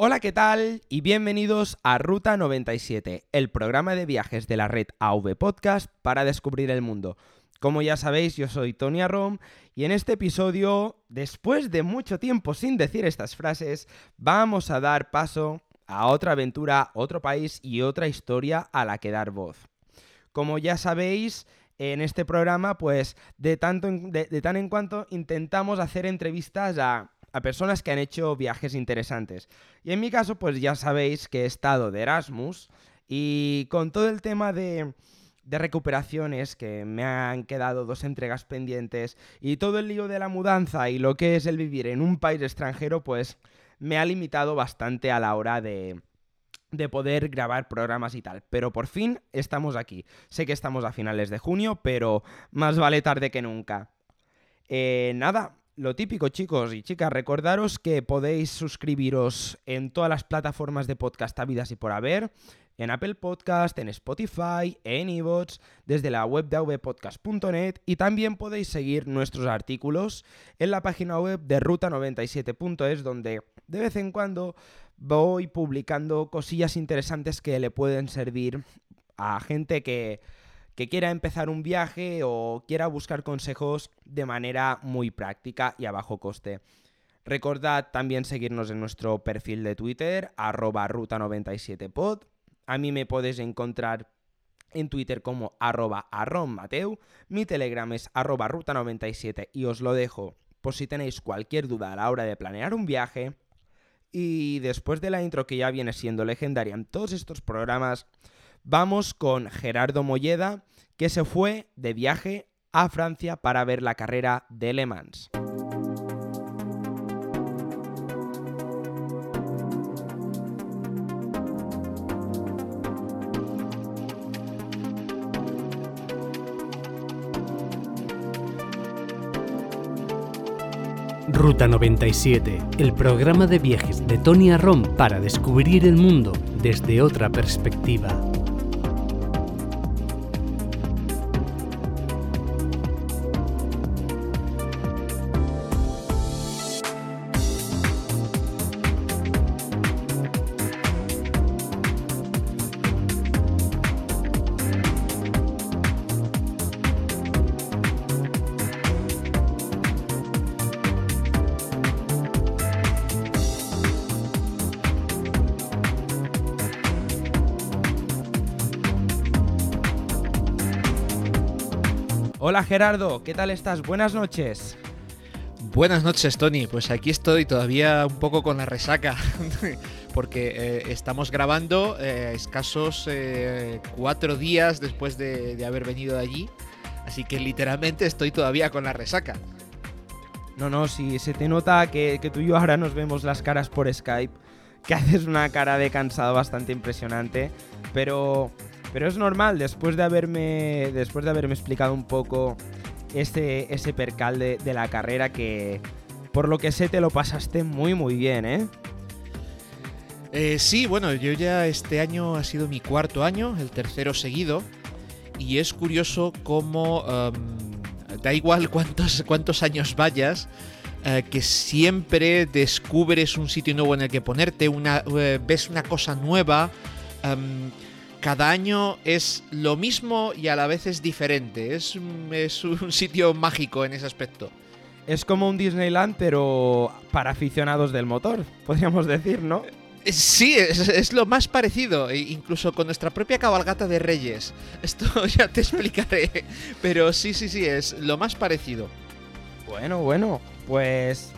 Hola, ¿qué tal? Y bienvenidos a Ruta 97, el programa de viajes de la red AV Podcast para descubrir el mundo. Como ya sabéis, yo soy Tony Arrom y en este episodio, después de mucho tiempo sin decir estas frases, vamos a dar paso a otra aventura, otro país y otra historia a la que dar voz. Como ya sabéis, en este programa, pues de, tanto de, tan en cuanto intentamos hacer entrevistas a a personas que han hecho viajes interesantes. Y en mi caso, pues ya sabéis que he estado de Erasmus y con todo el tema de, de recuperaciones, que me han quedado dos entregas pendientes, y todo el lío de la mudanza y lo que es el vivir en un país extranjero, pues me ha limitado bastante a la hora de, de poder grabar programas y tal. Pero por fin estamos aquí. Sé que estamos a finales de junio, pero más vale tarde que nunca. Eh, nada, lo típico, chicos y chicas, recordaros que podéis suscribiros en todas las plataformas de podcast habidas y por haber, en Apple Podcast, en Spotify, en iVoox, desde la web de avpodcast.net y también podéis seguir nuestros artículos en la página web de ruta97.es donde de vez en cuando voy publicando cosillas interesantes que le pueden servir a gente que que quiera empezar un viaje o quiera buscar consejos de manera muy práctica y a bajo coste. Recordad también seguirnos en nuestro perfil de Twitter, arroba ruta97pod. A mí me podéis encontrar en Twitter como arroba arrommateu. Mi Telegram es arroba ruta97 y os lo dejo por si tenéis cualquier duda a la hora de planear un viaje. Y después de la intro que ya viene siendo legendaria en todos estos programas, Vamos con Gerardo Molleda, que se fue de viaje a Francia para ver la carrera de Le Mans. Ruta 97, el programa de viajes de Tony Arrom para descubrir el mundo desde otra perspectiva. Hola Gerardo, ¿qué tal estás? Buenas noches. Buenas noches, Tony. Pues aquí estoy todavía un poco con la resaca, porque eh, estamos grabando eh, escasos eh, cuatro días después de, haber venido de allí, así que literalmente estoy todavía con la resaca. No, no, si se te nota que, que tú y yo ahora nos vemos las caras por Skype, que haces una cara de cansado bastante impresionante, pero pero es normal, después de haberme, después de haberme explicado un poco ese, ese percal de, la carrera que, por lo que sé, te lo pasaste muy, muy bien, ¿eh? ¿eh? sí, bueno, yo ya este año ha sido mi cuarto año, el tercero seguido, y es curioso cómo em, da igual cuántos, cuántos años vayas, eh, que siempre descubres un sitio nuevo en el que ponerte, una, eh, ves una cosa nueva. Em, cada año es lo mismo y a la vez es diferente. Es, un sitio mágico en ese aspecto. Es como un Disneyland, pero para aficionados del motor, podríamos decir, ¿no? Eh, sí, es, lo más parecido, e incluso con nuestra propia cabalgata de Reyes. Esto ya te explicaré, pero sí, sí, sí, es lo más parecido. Bueno, bueno, pues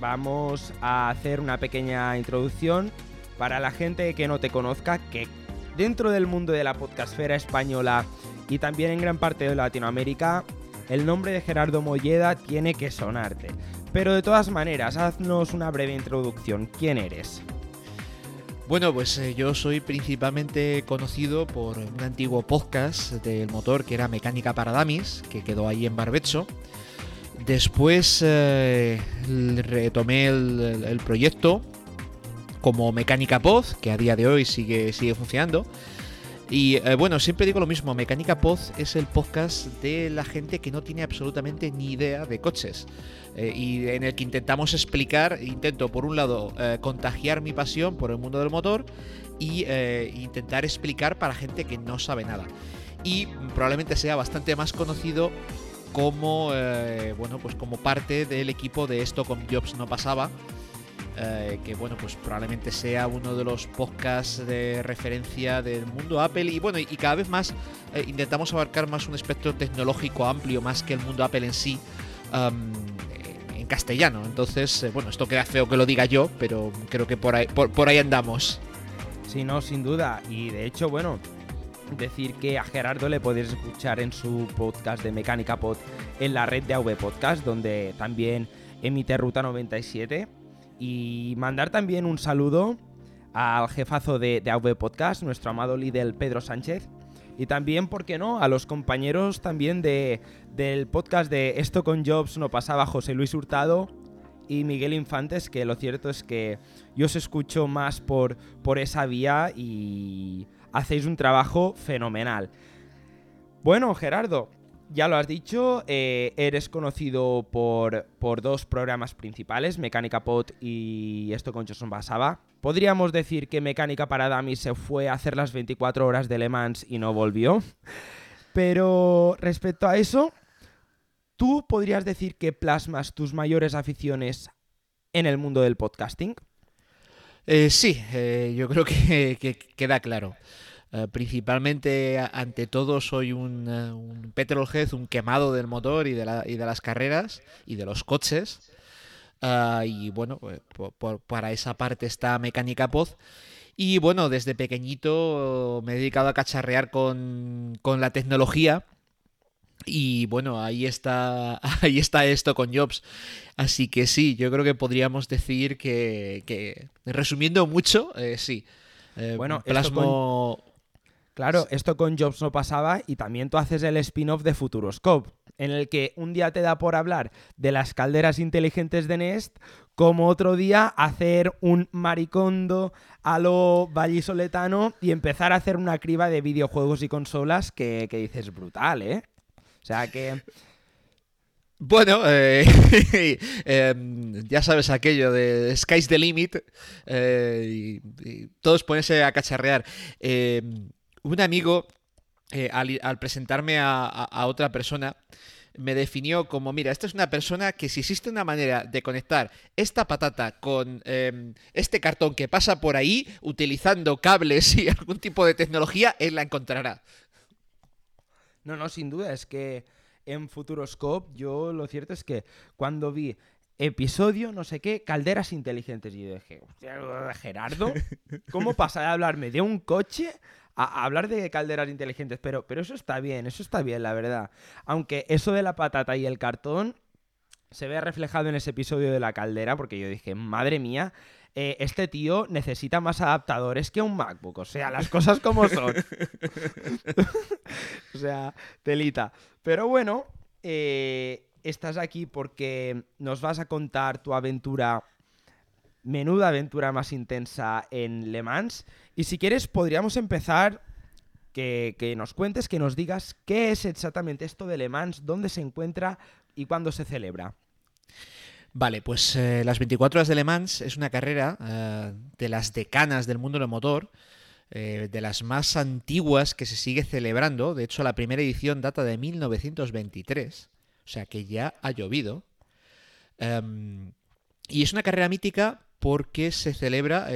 vamos a hacer una pequeña introducción para la gente que no te conozca, que dentro del mundo de la podcastfera española y también en gran parte de Latinoamérica, el nombre de Gerardo Molleda tiene que sonarte. Pero de todas maneras, haznos una breve introducción. ¿Quién eres? Bueno, pues eh, yo soy principalmente conocido por un antiguo podcast del motor que era Mecánica para Damis, que quedó ahí en Barbecho. Después eh, retomé el proyecto como Mecánica Pod, que a día de hoy sigue, sigue funcionando. Y eh, bueno, siempre digo lo mismo, Mecánica Pod es el podcast de la gente que no tiene absolutamente ni idea de coches. Eh, y en el que intentamos explicar, intento por un lado eh, contagiar mi pasión por el mundo del motor y intentar explicar para gente que no sabe nada. Y probablemente sea bastante más conocido como, bueno, pues como parte del equipo de esto con Jobs no pasaba. Eh, que bueno, pues probablemente sea uno de los podcasts de referencia del mundo Apple y bueno, y cada vez más eh, intentamos abarcar más un espectro tecnológico amplio, más que el mundo Apple en sí. en castellano, entonces, eh, bueno, esto queda feo que lo diga yo, pero creo que por ahí, por, ahí andamos. Sí, no, sin duda. Y de hecho, bueno, decir que a Gerardo le podéis escuchar en su podcast de Mecánica Pod en la red de AV Podcast, donde también emite Ruta 97 y mandar también un saludo al jefazo de, de AV Podcast, nuestro amado líder Pedro Sánchez. Y también, ¿por qué no?, a los compañeros también de, del podcast de Esto con Jobs no pasaba, José Luis Hurtado y Miguel Infantes, que lo cierto es que yo os escucho más por, por esa vía y hacéis un trabajo fenomenal. Bueno, Gerardo, ya lo has dicho, eh, eres conocido por, por, dos programas principales, Mecánica Pod y esto con Johnson Basaba. Podríamos decir que Mecánica para Dummies se fue a hacer las 24 horas de Le Mans y no volvió. Pero respecto a eso, ¿tú podrías decir que plasmas tus mayores aficiones en el mundo del podcasting? Eh, sí, eh, yo creo que queda claro. Eh, principalmente, ante todo, soy un, uh, un, petrolhead, un quemado del motor y de, la, y de las carreras y de los coches. Uh, y bueno, pues, por, para esa parte está Mecánica Pod. Y bueno, desde pequeñito me he dedicado a cacharrear con, con la tecnología. Y bueno, ahí está, ahí está esto con Jobs. Así que sí, yo creo que podríamos decir que, que resumiendo mucho, eh, sí. Eh, bueno, plasmo Claro, esto con Jobs no pasaba y también tú haces el spin-off de Futuroscope, en el que un día te da por hablar de las calderas inteligentes de Nest, como otro día hacer un maricondo a lo vallisoletano y empezar a hacer una criba de videojuegos y consolas que, dices brutal, ¿eh? O sea que... Bueno, eh, em, ya sabes aquello de Sky's the Limit eh, y, todos ponerse a cacharrear. Un amigo, eh, al, presentarme a, otra persona, me definió como, mira, esta es una persona que si existe una manera de conectar esta patata con em, este cartón que pasa por ahí, utilizando cables y algún tipo de tecnología, él la encontrará. No, no, sin duda, es que en Futuroscope yo lo cierto es que cuando vi episodio, no sé qué, calderas inteligentes, y yo dije, Gerardo, ¿cómo pasa de hablarme de un coche a, hablar de calderas inteligentes, pero, pero eso está bien, eso está bien, la verdad. Aunque eso de la patata y el cartón se ve reflejado en ese episodio de la caldera, porque yo dije, madre mía, eh, este tío necesita más adaptadores que un MacBook. O sea, las cosas como son. o sea, telita. Pero bueno, eh, estás aquí porque nos vas a contar tu aventura menuda aventura más intensa en Le Mans. Y si quieres, podríamos empezar que, nos cuentes, que nos digas qué es exactamente esto de Le Mans, dónde se encuentra y cuándo se celebra. Vale, pues eh, las 24 horas de Le Mans es una carrera eh, de las decanas del mundo del motor, eh, de las más antiguas que se sigue celebrando. De hecho, la primera edición data de 1923, o sea que ya ha llovido. Em, y es una carrera mítica porque se celebra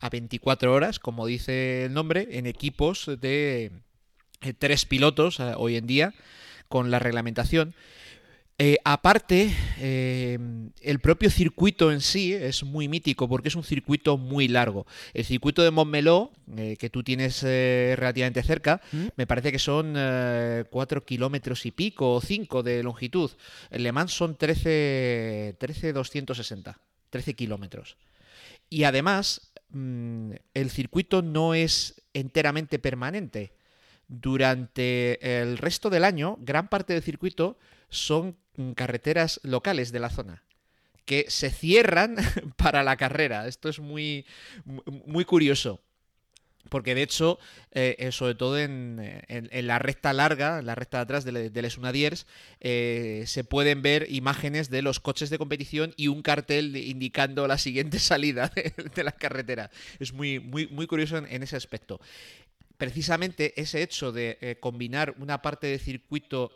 a 24 horas, como dice el nombre, en equipos de eh, tres pilotos eh, hoy en día, con la reglamentación. aparte, el propio circuito en sí es muy mítico porque es un circuito muy largo. El circuito de Montmeló, que tú tienes relativamente cerca, ¿Mm? me parece que son 4 kilómetros y pico o 5 de longitud. El Le Mans son 13, 13 260, 13 kilómetros. Y además, mm, el circuito no es enteramente permanente. Durante el resto del año, gran parte del circuito son mm, carreteras locales de la zona que se cierran para la carrera. Esto es muy, muy curioso. Porque de hecho, eh, eh, sobre todo en, la recta larga, en la recta de atrás de, de Les Unadiers, eh, se pueden ver imágenes de los coches de competición y un cartel indicando la siguiente salida de, la carretera. Es muy, muy, muy curioso en, ese aspecto. Precisamente ese hecho de combinar una parte de circuito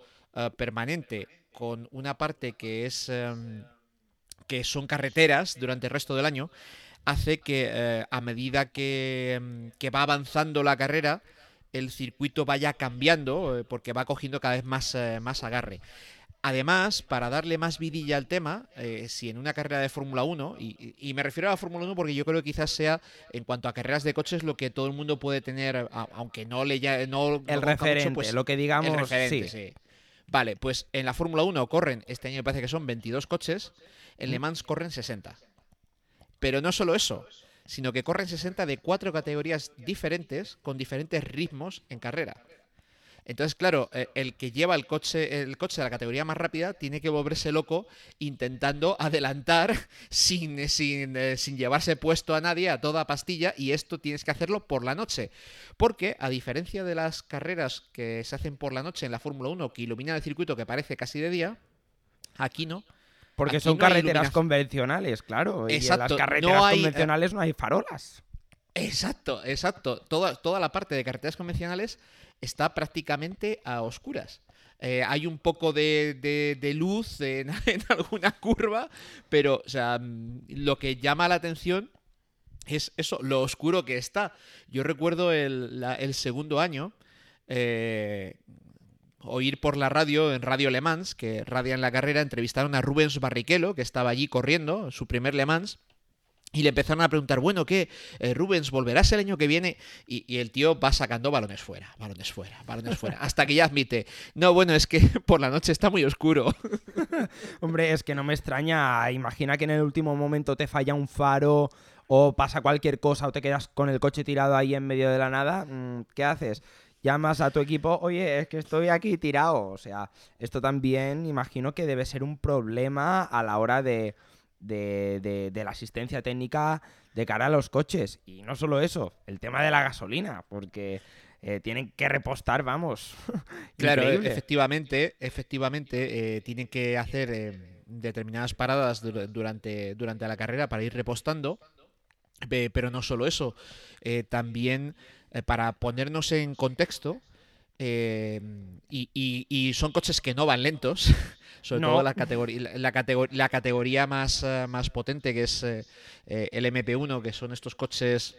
permanente con una parte que es em, que son carreteras durante el resto del año hace que eh, a medida mm, que, va avanzando la carrera, el circuito vaya cambiando eh, porque va cogiendo cada vez más, eh, más agarre. Además, para darle más vidilla al tema, si en una carrera de Fórmula 1, y, me refiero a la Fórmula 1 porque yo creo que quizás sea, en cuanto a carreras de coches, lo que todo el mundo puede tener, aunque no le ya, no El referente, pues, lo que digamos, sí. Vale, pues en la Fórmula 1 corren, este año me parece que son 22 coches, en Le Mans corren 60. Pero no solo eso, sino que corren 60 de cuatro categorías diferentes con diferentes ritmos en carrera. Entonces, claro, eh, el que lleva el coche, el coche de la categoría más rápida tiene que volverse loco intentando adelantar sin, sin, eh, sin, llevarse puesto a nadie a toda pastilla y esto tienes que hacerlo por la noche. Porque, a diferencia de las carreras que se hacen por la noche en la Fórmula 1 que iluminan el circuito que parece casi de día, aquí no. Porque son carreteras convencionales, claro. y en las carreteras eh, convencionales no hay farolas. Exacto, exacto. Toda, toda la parte de carreteras convencionales está prácticamente a oscuras. Eh, hay un poco de, luz en, alguna curva, pero o sea, mm, lo que llama la atención es eso, lo oscuro que está. Yo recuerdo el, el segundo año, eh, oír por la radio, en Radio Le Mans, que radia en la carrera, entrevistaron a Rubens Barrichello, que estaba allí corriendo, su primer Le Mans. Y le empezaron a preguntar, bueno, ¿qué? Eh, Rubens, ¿volverás el año que viene? Y, el tío va sacando balones fuera, balones fuera, balones fuera. Hasta que ya admite, no, bueno, es que por la noche está muy oscuro. Hombre, es que no me extraña. Imagina que en el último momento te falla un faro o pasa cualquier cosa o te quedas con el coche tirado ahí en medio de la nada. Mm, ¿Qué haces? Llamas a tu equipo, oye, es que estoy aquí tirado. O sea, esto también imagino que debe ser un problema a la hora de, de, de, la asistencia técnica de cara a los coches. Y no solo eso, el tema de la gasolina, porque eh, tienen que repostar, vamos. claro, efectivamente, efectivamente, eh, tienen que hacer eh, determinadas paradas durante, durante la carrera para ir repostando. Pero no solo eso, también eh, para ponernos en contexto, eh, y, son coches que no van lentos, sobre todo la, categoría, la, la categoría más, eh, más potente que es el MP1, que son estos coches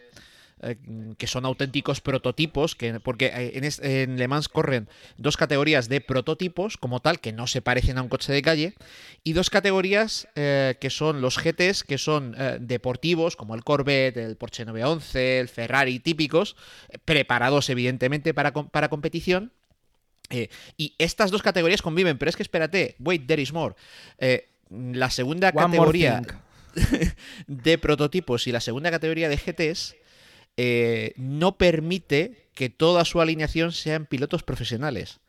eh, que son auténticos prototipos, que, porque eh, en, Le Mans corren dos categorías de prototipos como tal, que no se parecen a un coche de calle, y dos categorías eh, que son los GTs, que son deportivos, como el Corvette, el Porsche 911, el Ferrari típicos, preparados evidentemente para, para competición. y estas dos categorías conviven, pero es que espérate, wait, there is more. la segunda categoría de prototipos y la segunda categoría de GTs eh, no permite que toda su alineación sean pilotos profesionales.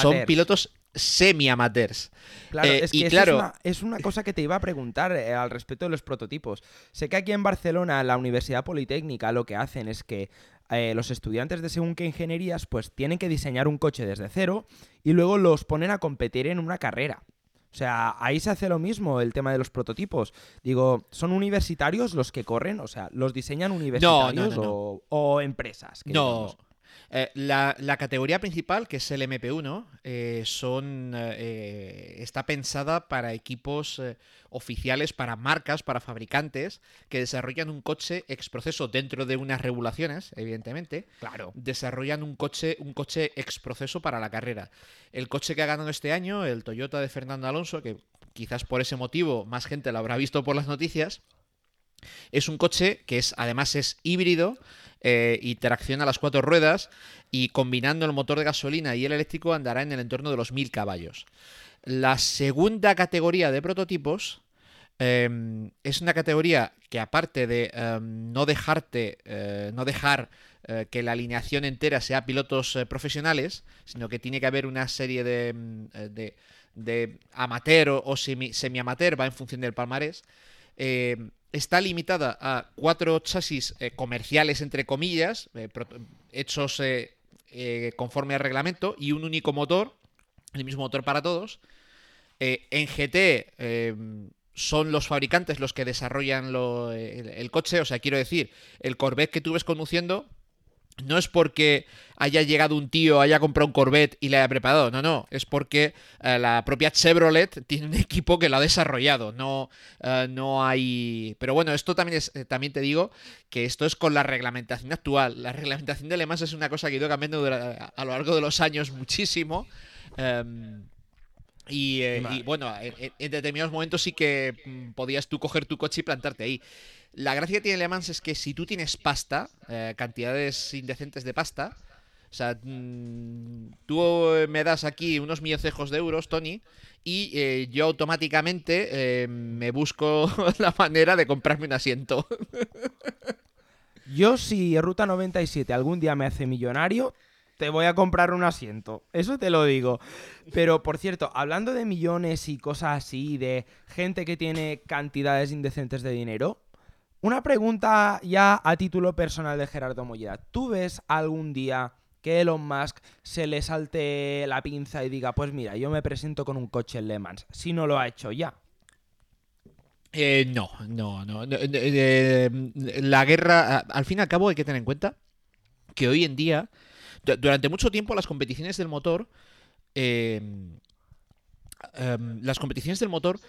Son pilotos semi-amateurs. Claro, eh, es que claro... es, una, cosa que te iba a preguntar eh, al respecto de los prototipos. Sé que aquí en Barcelona, la Universidad Politécnica, lo que hacen es que los estudiantes de según qué ingenierías, pues tienen que diseñar un coche desde cero y luego los ponen a competir en una carrera. O sea, ahí se hace lo mismo el tema de los prototipos. Digo, ¿son universitarios los que corren? O sea, ¿los diseñan universitarios o, empresas? No, eh, la, categoría principal, que es el MP1, eh, son, eh, está pensada para equipos oficiales, para marcas, para fabricantes que desarrollan un coche ex proceso dentro de unas regulaciones, evidentemente. Claro. Desarrollan un coche, un coche ex proceso para la carrera. El coche que ha ganado este año, el Toyota de Fernando Alonso, que quizás por ese motivo más gente lo habrá visto por las noticias, es un coche que es además es híbrido eh, y tracciona las cuatro ruedas y combinando el motor de gasolina y el eléctrico andará en el entorno de los 1000 caballos. La segunda categoría de prototipos em, es una categoría que aparte de em, no dejarte, eh, no dejar eh, que la alineación entera sea pilotos profesionales, sino que tiene que haber una serie de, em, de, amateur o, semi, amateur va en función del palmarés, está limitada a cuatro chasis eh, comerciales, entre comillas, eh, hechos conforme al reglamento, y un único motor, el mismo motor para todos. en GT son los fabricantes los que desarrollan el, coche, o sea, quiero decir, el Corvette que tú ves conduciendo no es porque haya llegado un tío, haya comprado un Corvette y le haya preparado, no, no, es porque eh, la propia Chevrolet tiene un equipo que lo ha desarrollado, no, eh, no hay... Pero bueno, esto también, es, eh, también te digo que esto es con la reglamentación actual. La reglamentación de Le Mans es una cosa que ha ido cambiando a lo largo de los años muchísimo. Em, y, bueno, en, en, determinados momentos sí que mm, podías tú coger tu coche y plantarte ahí. La gracia que tiene Le Mans es que si tú tienes pasta, eh, cantidades indecentes de pasta, o sea, mm, tú me das aquí unos millocejos de euros, Tony, y eh, yo automáticamente eh, me busco la manera de comprarme un asiento. yo si Ruta 97 algún día me hace millonario, te voy a comprar un asiento. Eso te lo digo. Pero, por cierto, hablando de millones y cosas así, de gente que tiene cantidades indecentes de dinero, una pregunta ya a título personal de Gerardo Molleda. ¿Tú ves algún día que Elon Musk se le salte la pinza y diga, pues mira, yo me presento con un coche Le Mans, si no lo ha hecho ya? Eh, no, no, no. Eh, la guerra, al fin y al cabo hay que tener en cuenta que hoy en día, durante mucho tiempo las competiciones del motor, eh, em, las competiciones del motor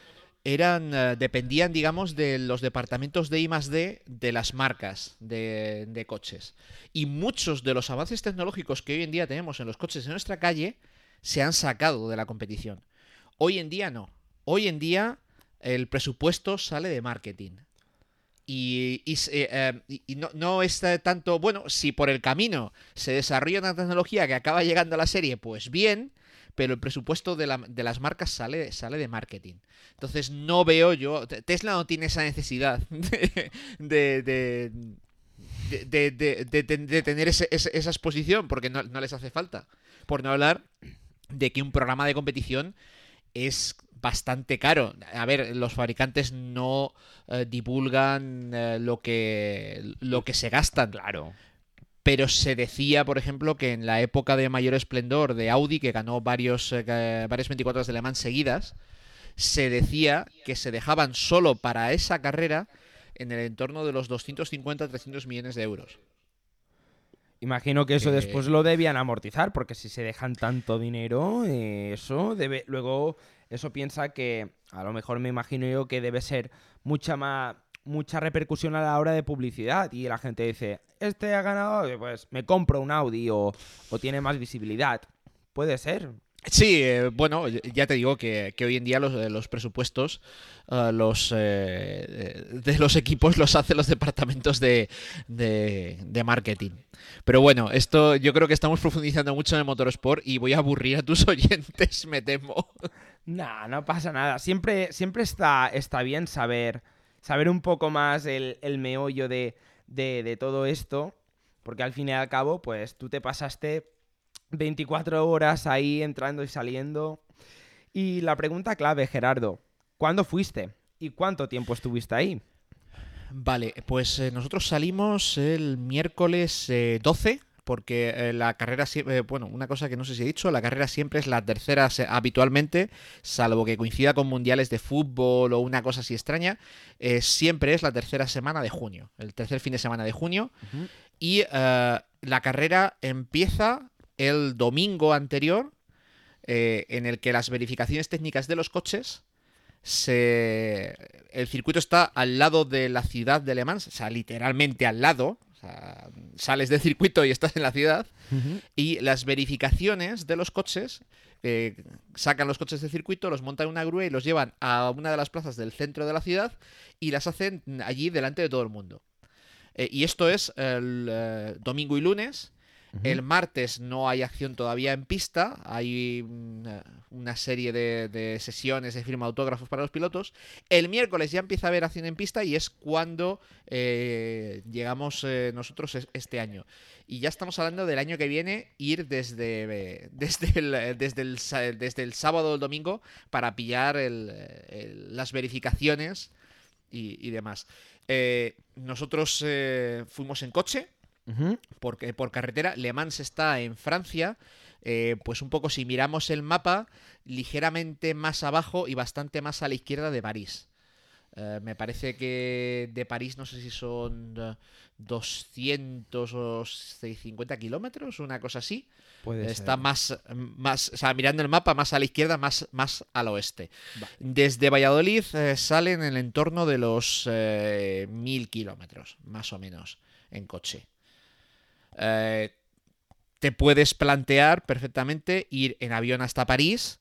eran eh, dependían, digamos, de los departamentos de I +D de las marcas de, coches. Y muchos de los avances tecnológicos que hoy en día tenemos en los coches de nuestra calle se han sacado de la competición. Hoy en día no. Hoy en día el presupuesto sale de marketing. Y, eh, no, no es tanto, bueno, si por el camino se desarrolla una tecnología que acaba llegando a la serie, pues bien, pero el presupuesto de, las marcas sale, sale de marketing. Entonces no veo yo, Tesla no tiene esa necesidad de, de, de tener esa exposición porque no, les hace falta. Por no hablar de que un programa de competición es bastante caro. A ver, los fabricantes no eh, divulgan eh, lo, que, lo que se gastan. Claro pero se decía, por ejemplo, que en la época de mayor esplendor de Audi, que ganó varios, eh, varias 24 horas de Le Mans seguidas, se decía que se dejaban solo para esa carrera en el entorno de los 250-300 millones de euros. Imagino que eso después lo debían amortizar, porque si se dejan tanto dinero, eh, eso debe. Luego, eso piensa que, a lo mejor me imagino yo que debe ser mucha más mucha repercusión a la hora de publicidad y la gente dice, este ha ganado, pues me compro un Audi o, tiene más visibilidad. Puede ser. Sí, eh, bueno, ya te digo que, hoy en día los, eh, los presupuestos eh, los, de los equipos los hacen los departamentos de, de, marketing. Pero bueno, esto yo creo que estamos profundizando mucho en el motorsport y voy a aburrir a tus oyentes, me temo. No, no pasa nada. Siempre, siempre está, está bien saber saber un poco más el, meollo de, todo esto, porque al fin y al cabo, pues tú te pasaste 24 horas ahí entrando y saliendo. Y la pregunta clave, Gerardo, ¿cuándo fuiste? ¿Y cuánto tiempo estuviste ahí? Vale, pues eh, nosotros salimos el miércoles 12 eh, porque eh, la carrera siempre, eh, bueno, una cosa que no sé si he dicho, la carrera siempre es la tercera habitualmente, salvo que coincida con mundiales de fútbol o una cosa así extraña, eh, siempre es la tercera semana de junio, el tercer fin de semana de junio, y la carrera empieza el domingo anterior, en el que las verificaciones técnicas de los coches se... el circuito está al lado de la ciudad de Le Mans, o sea, literalmente al lado, sales del circuito y estás en la ciudad. Y las verificaciones de los coches, eh, sacan los coches del circuito, los montan en una grúa y los llevan a una de las plazas del centro de la ciudad y las hacen allí delante de todo el mundo. Eh, y esto es el eh, domingo y lunes. El martes no hay acción todavía en pista, hay una, serie de, sesiones de firma autógrafos para los pilotos. El miércoles ya empieza a haber acción en pista y es cuando eh, llegamos eh, nosotros este año. Y ya estamos hablando del año que viene, ir desde, desde, el, desde, el, desde el sábado o el domingo para pillar las verificaciones y, demás. Eh, nosotros fuimos en coche, porque por carretera. Le Mans está en Francia. Eh, pues un poco si miramos el mapa, ligeramente más abajo y bastante más a la izquierda de París. me parece que de París no sé si son 200 o 50 kilómetros, una cosa así. Está más, más, o sea, mirando el mapa, más a la izquierda, más, más al oeste. Desde Valladolid eh, salen en el entorno de los eh, mil kilómetros, más o menos, en coche. Eh, te puedes plantear perfectamente ir en avión hasta París,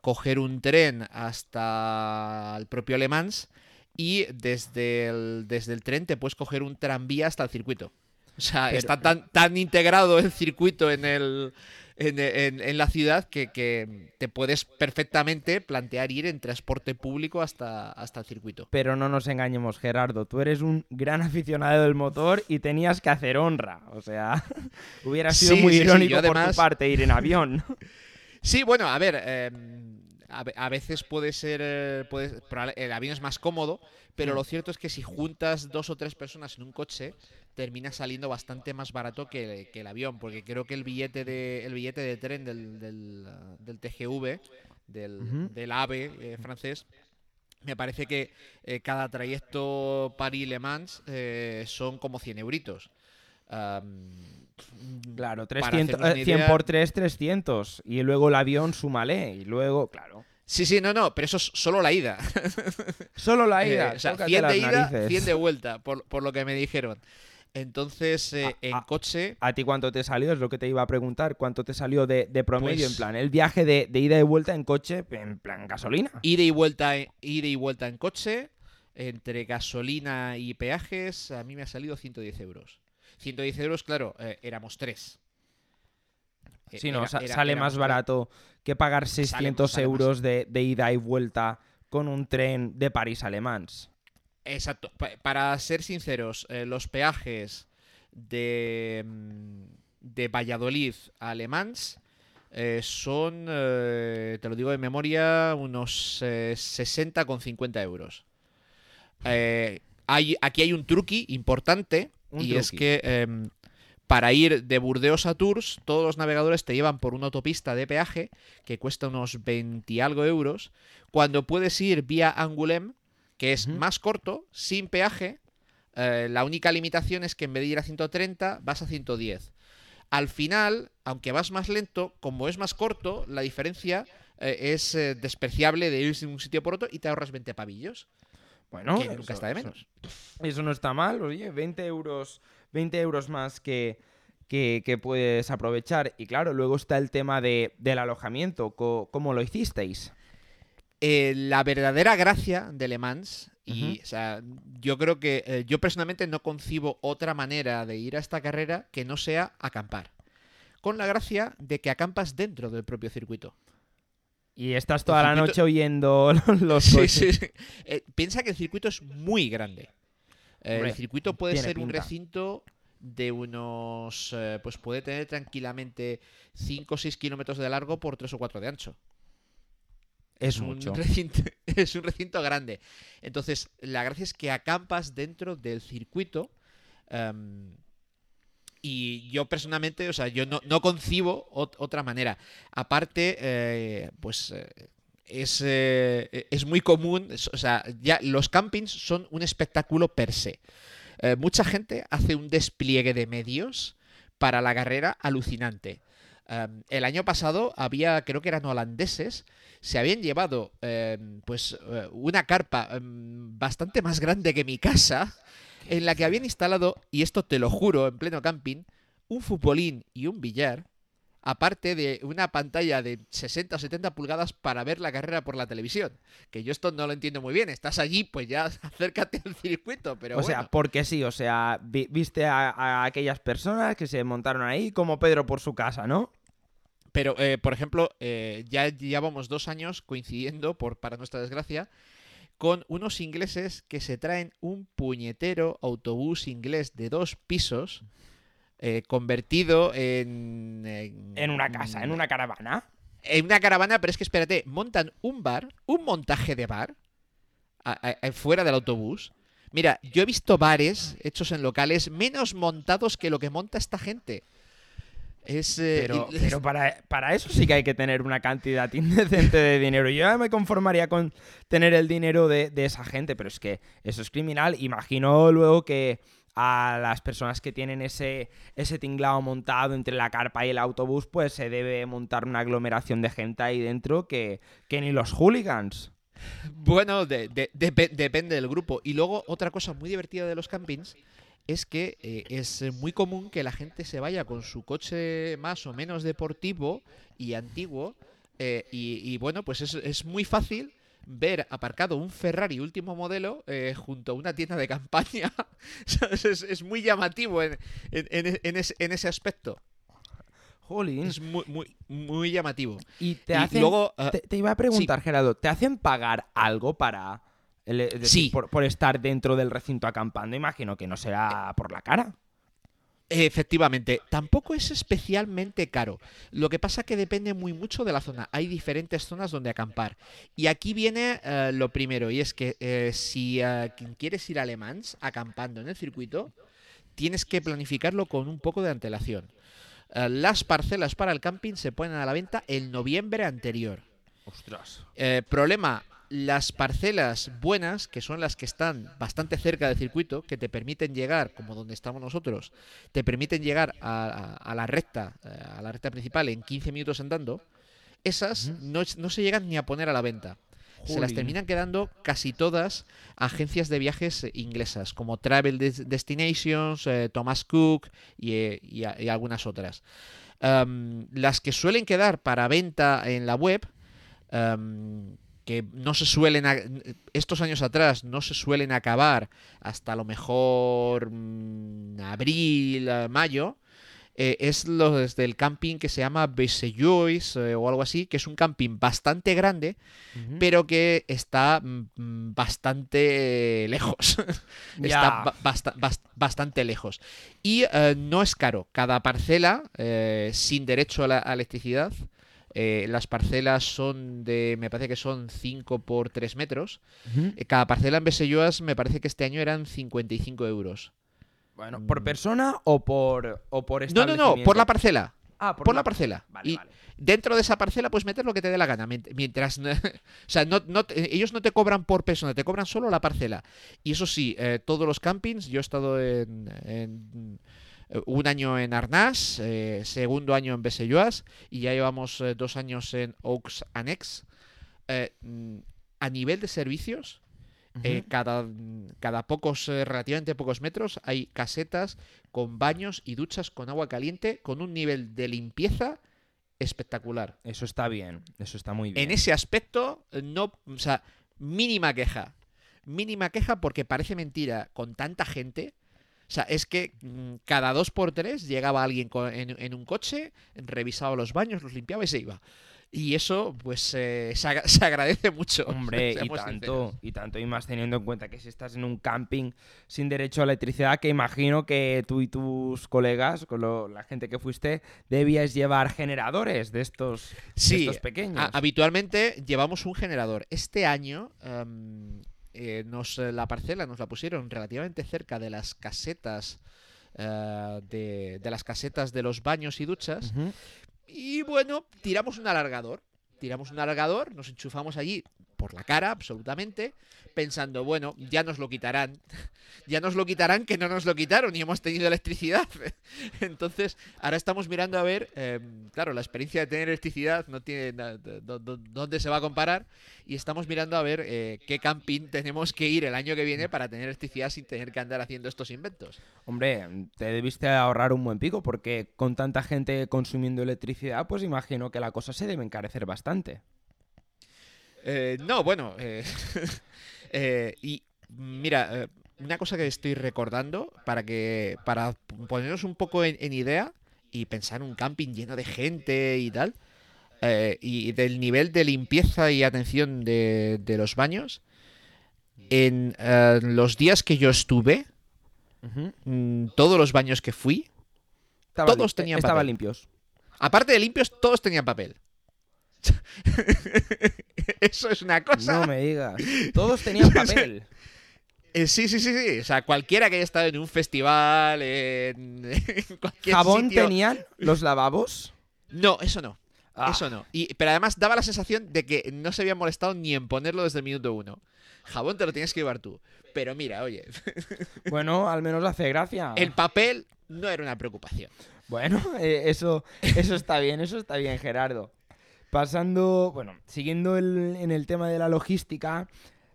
coger un tren hasta el propio Le Mans y desde el, desde el tren te puedes coger un tranvía hasta el circuito. O sea, está tan, tan integrado el circuito en el. En, la ciudad que, te puedes perfectamente plantear ir en transporte público hasta, hasta el circuito. Pero no nos engañemos, Gerardo. Tú eres un gran aficionado del motor y tenías que hacer honra. O sea, hubiera sido muy irónico por tu parte ir en avión. Sí, bueno, a ver. Em, a, veces puede ser. Eh, puede, el avión es más cómodo, pero lo cierto es que si juntas dos o tres personas en un coche, termina saliendo bastante más barato que, el avión, porque creo que el billete de, el billete de tren del, del, TGV, del, AVE eh, francés, me parece que eh, cada trayecto París-Le Mans eh, son como 100 euritos. claro, 300, 100 por 3, 300. Y luego el avión, súmale. Y luego, claro. Sí, sí, no, no, pero eso es solo la ida. Solo la ida. o sea, 100 de ida, 100 de vuelta, por, por, lo que me dijeron. Entonces, eh, en coche. ¿A ti cuánto te salió? Es lo que te iba a preguntar. ¿Cuánto te salió de, promedio? en pues plan, el viaje de, ida y vuelta en coche, en plan gasolina. Ida y vuelta, ida y vuelta en coche, entre gasolina y peajes, a mí me ha salido 110 euros. 110 euros, claro, eh, éramos tres. Eh, sí, no, sale más barato que pagar 600 euros de, de, ida y vuelta con un tren de París a Le Mans. Exacto. para ser sinceros, eh, los peajes de, mm, de Valladolid a Le Mans eh, son, eh, te lo digo de memoria, unos 60 con 50 euros. Hay, aquí hay un truqui importante y es que em, para ir de Burdeos a Tours, todos los navegadores te llevan por una autopista de peaje que cuesta unos 20 y algo euros, cuando puedes ir vía Angoulême que es más corto, sin peaje. Eh, la única limitación es que en vez de ir a 130, vas a 110. Al final, aunque vas más lento, como es más corto, la diferencia eh, es eh, despreciable de ir de un sitio por otro y te ahorras 20 pavillos. Bueno, que nunca está de menos. Eso, no está mal, oye, 20 euros, 20 euros más que, que, puedes aprovechar. Y claro, luego está el tema de, del alojamiento. ¿Cómo lo hicisteis? Eh, la verdadera gracia de Le Mans, y yo creo que eh, yo personalmente no concibo otra manera de ir a esta carrera que no sea acampar. Con la gracia de que acampas dentro del propio circuito. Y estás toda la noche oyendo los coches. Eh, piensa que el circuito es muy grande. el circuito puede ser un recinto de unos. pues puede tener tranquilamente 5 o 6 kilómetros de largo por 3 o 4 de ancho. Es, un recinto, es un recinto grande. Entonces, la gracia es que acampas dentro del circuito. Em, y yo personalmente, o sea, yo no, concibo otra manera. Aparte, eh, pues eh, es, eh, es, muy común, o sea, ya los campings son un espectáculo per se. mucha gente hace un despliegue de medios para la carrera alucinante. Em, el año pasado había, creo que eran holandeses, se habían llevado em, pues eh, una carpa em, bastante más grande que mi casa, en la que habían instalado, y esto te lo juro, en pleno camping, un futbolín y un billar, aparte de una pantalla de 60 o 70 pulgadas para ver la carrera por la televisión. Que yo esto no lo entiendo muy bien. Estás allí, pues ya acércate al circuito, pero O sea, porque sí, o sea, viste a, aquellas personas que se montaron ahí como Pedro por su casa, ¿no? Pero, eh, por ejemplo, eh, ya llevamos dos años coincidiendo, por, para nuestra desgracia, con unos ingleses que se traen un puñetero autobús inglés de dos pisos eh, convertido en, en, una casa, en una caravana. En una caravana, pero es que espérate, montan un bar, un montaje de bar, fuera del autobús. Mira, yo he visto bares hechos en locales menos montados que lo que monta esta gente. Es, eh, pero, para, eso sí que hay que tener una cantidad indecente de dinero. Yo ya me conformaría con tener el dinero de, esa gente, pero es que eso es criminal. Imagino luego que a las personas que tienen ese, ese tinglado montado entre la carpa y el autobús, pues se debe montar una aglomeración de gente ahí dentro que, que ni los hooligans. Bueno, depende del grupo. Y luego otra cosa muy divertida de los campings es que eh, es muy común que la gente se vaya con su coche más o menos deportivo y antiguo. Eh, y, bueno, pues es, muy fácil ver aparcado un Ferrari último modelo eh, junto a una tienda de campaña. es, muy llamativo en, ese, aspecto. Es muy, muy, muy llamativo. Y te luego, ah, te, iba a preguntar, Gerardo, ¿te hacen pagar algo para sí. por, estar dentro del recinto acampando, imagino que no será por la cara. Efectivamente, tampoco es especialmente caro. Lo que pasa que depende muy mucho de la zona. Hay diferentes zonas donde acampar. Y aquí viene eh, lo primero, y es que eh, si eh, quieres ir a Le Mans acampando en el circuito, tienes que planificarlo con un poco de antelación. las parcelas para el camping se ponen a la venta el noviembre anterior. Ostras. problema, las parcelas buenas, que son las que están bastante cerca del circuito, que te permiten llegar, como donde estamos nosotros, te permiten llegar a, la recta, eh, a la recta principal en 15 minutos andando, esas no, se llegan ni a poner a la venta. Se las terminan quedando casi todas agencias de viajes inglesas, como Travel Destinations, eh, Thomas Cook y, algunas otras. las que suelen quedar para venta en la web, que no se suelen, estos años atrás no se suelen acabar hasta a lo mejor mm, abril, eh, mayo, eh, es lo desde el camping que se llama Beseyuis eh, o algo así, que es un camping bastante grande, pero que está mm, bastante lejos. está bastante lejos. Y no es caro. Cada parcela, sin derecho a la electricidad, eh, las parcelas son de, me parece que son 5 por 3 metros. Eh, cada parcela en Beselloas me parece que este año eran 55 euros. Bueno, ¿por mm. persona o por, o por No, no, no, por la parcela. Ah, por, la, parcela. y dentro de esa parcela puedes meter lo que te dé la gana. Mientras. o sea, no, ellos no te cobran por persona, te cobran solo la parcela. Y eso sí, eh, todos los campings, yo he estado en un año en Arnás, eh, segundo año en Beselloas y ya llevamos eh, dos años en Oaks Annex. Mm, a nivel de servicios, cada, cada pocos, relativamente pocos metros, hay casetas con baños y duchas con agua caliente con un nivel de limpieza espectacular. Eso está bien, eso está muy bien. En ese aspecto, no, o sea, mínima queja. Mínima queja porque parece mentira con tanta gente o sea, es que mm, cada dos por tres llegaba alguien en, un coche, revisaba los baños, los limpiaba y se iba. Y eso, pues, eh, se, agradece mucho. Hombre, y tanto, y tanto, y más teniendo en cuenta que si estás en un camping sin derecho a electricidad, que imagino que tú y tus colegas, con la gente que fuiste, debías llevar generadores de estos, pequeños. habitualmente llevamos un generador. Este año, em, eh, nos, eh, la parcela nos la pusieron relativamente cerca de las casetas eh, de, las casetas de los baños y duchas. Y bueno, tiramos un alargador. Tiramos un alargador, nos enchufamos allí por la cara, absolutamente pensando, bueno, ya nos lo quitarán. ya nos lo quitarán que no nos lo quitaron y hemos tenido electricidad. Entonces, ahora estamos mirando a ver, em, claro, la experiencia de tener electricidad no tiene dónde se va a comparar y estamos mirando a ver eh, qué camping tenemos que ir el año que viene para tener electricidad sin tener que andar haciendo estos inventos. Hombre, te debiste ahorrar un buen pico porque con tanta gente consumiendo electricidad, pues imagino que la cosa se debe encarecer bastante. Eh, no, bueno, eh, Eh, y mira, eh, una cosa que estoy recordando para que para ponernos un poco en, idea y pensar en un camping lleno de gente y tal, eh, y del nivel de limpieza y atención de, los baños, en los días que yo estuve, mm, todos los baños que fui, todos tenían estaban limpios. Aparte de limpios, todos tenían papel. Eso es una cosa. No me digas. Todos tenían papel. Eh, sí, sí, sí, sí. O sea, cualquiera que haya estado en un festival, en, en cualquier ¿Jabón sitio- tenían los lavabos? No, eso no. Ah, Eso no. Y, pero además daba la sensación de que no se había molestado ni en ponerlo desde el minuto uno. Jabón te lo tienes que llevar tú. Pero mira, oye, Bueno, al menos hace gracia. el papel no era una preocupación. Bueno, eh, eso, eso está bien, eso está bien, Gerardo. Pasando, bueno, siguiendo en el tema de la logística,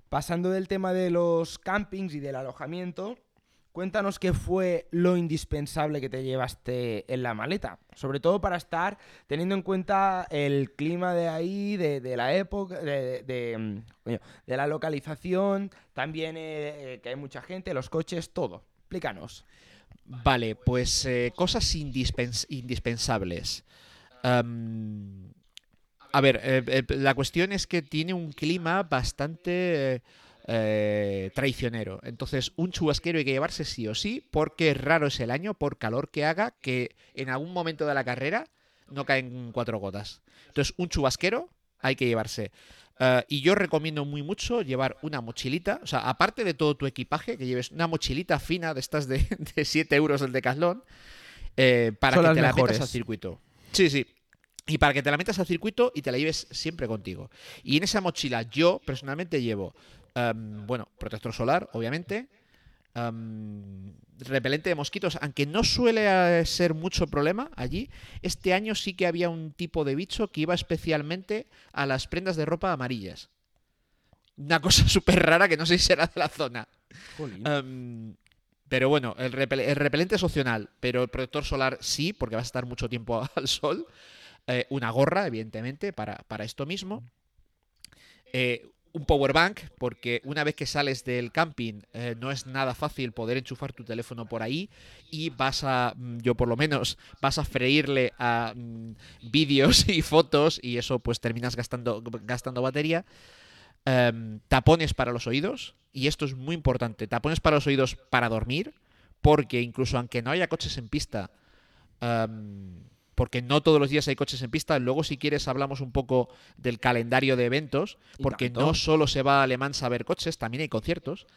pasando del tema de los campings y del alojamiento, cuéntanos qué fue lo indispensable que te llevaste en la maleta. Sobre todo para estar teniendo en cuenta el clima de ahí, de, la época, mm, de la localización, también eh, eh, que hay mucha gente, los coches, todo. Explícanos. Vale, pues eh, cosas indispens- indispensables. A ver, eh, eh, la cuestión es que tiene un clima bastante eh, traicionero. Entonces, un chubasquero hay que llevarse sí o sí, porque raro es el año, por calor que haga, que en algún momento de la carrera no caen cuatro gotas. Entonces, un chubasquero hay que llevarse. Eh, y yo recomiendo muy mucho llevar una mochilita, o sea, aparte de todo tu equipaje, que lleves una mochilita fina de estas de, de 7 euros del Decathlon, eh, para Son que te la mejores. metas al circuito. Sí, sí. Y para que te la metas al circuito y te la lleves siempre contigo. Y en esa mochila yo personalmente llevo, em, bueno, protector solar, obviamente, em, repelente de mosquitos, aunque no suele eh, ser mucho problema allí. Este año sí que había un tipo de bicho que iba especialmente a las prendas de ropa amarillas. Una cosa súper rara que no sé si será de la zona. Em, pero bueno, el, repel- el repelente es opcional, pero el protector solar sí, porque vas a estar mucho tiempo al sol. Eh, una gorra, evidentemente, para, para esto mismo. Eh, un power bank, porque una vez que sales del camping eh, no es nada fácil poder enchufar tu teléfono por ahí y vas a, mm, yo por lo menos, vas a freírle a mm, vídeos y fotos y eso pues terminas gastando, gastando batería. Em, tapones para los oídos, y esto es muy importante, tapones para los oídos para dormir, porque incluso aunque no haya coches en pista, em, porque no todos los días hay coches en pista, luego si quieres hablamos un poco del calendario de eventos, porque no solo se va a Alemán a ver coches, también hay conciertos.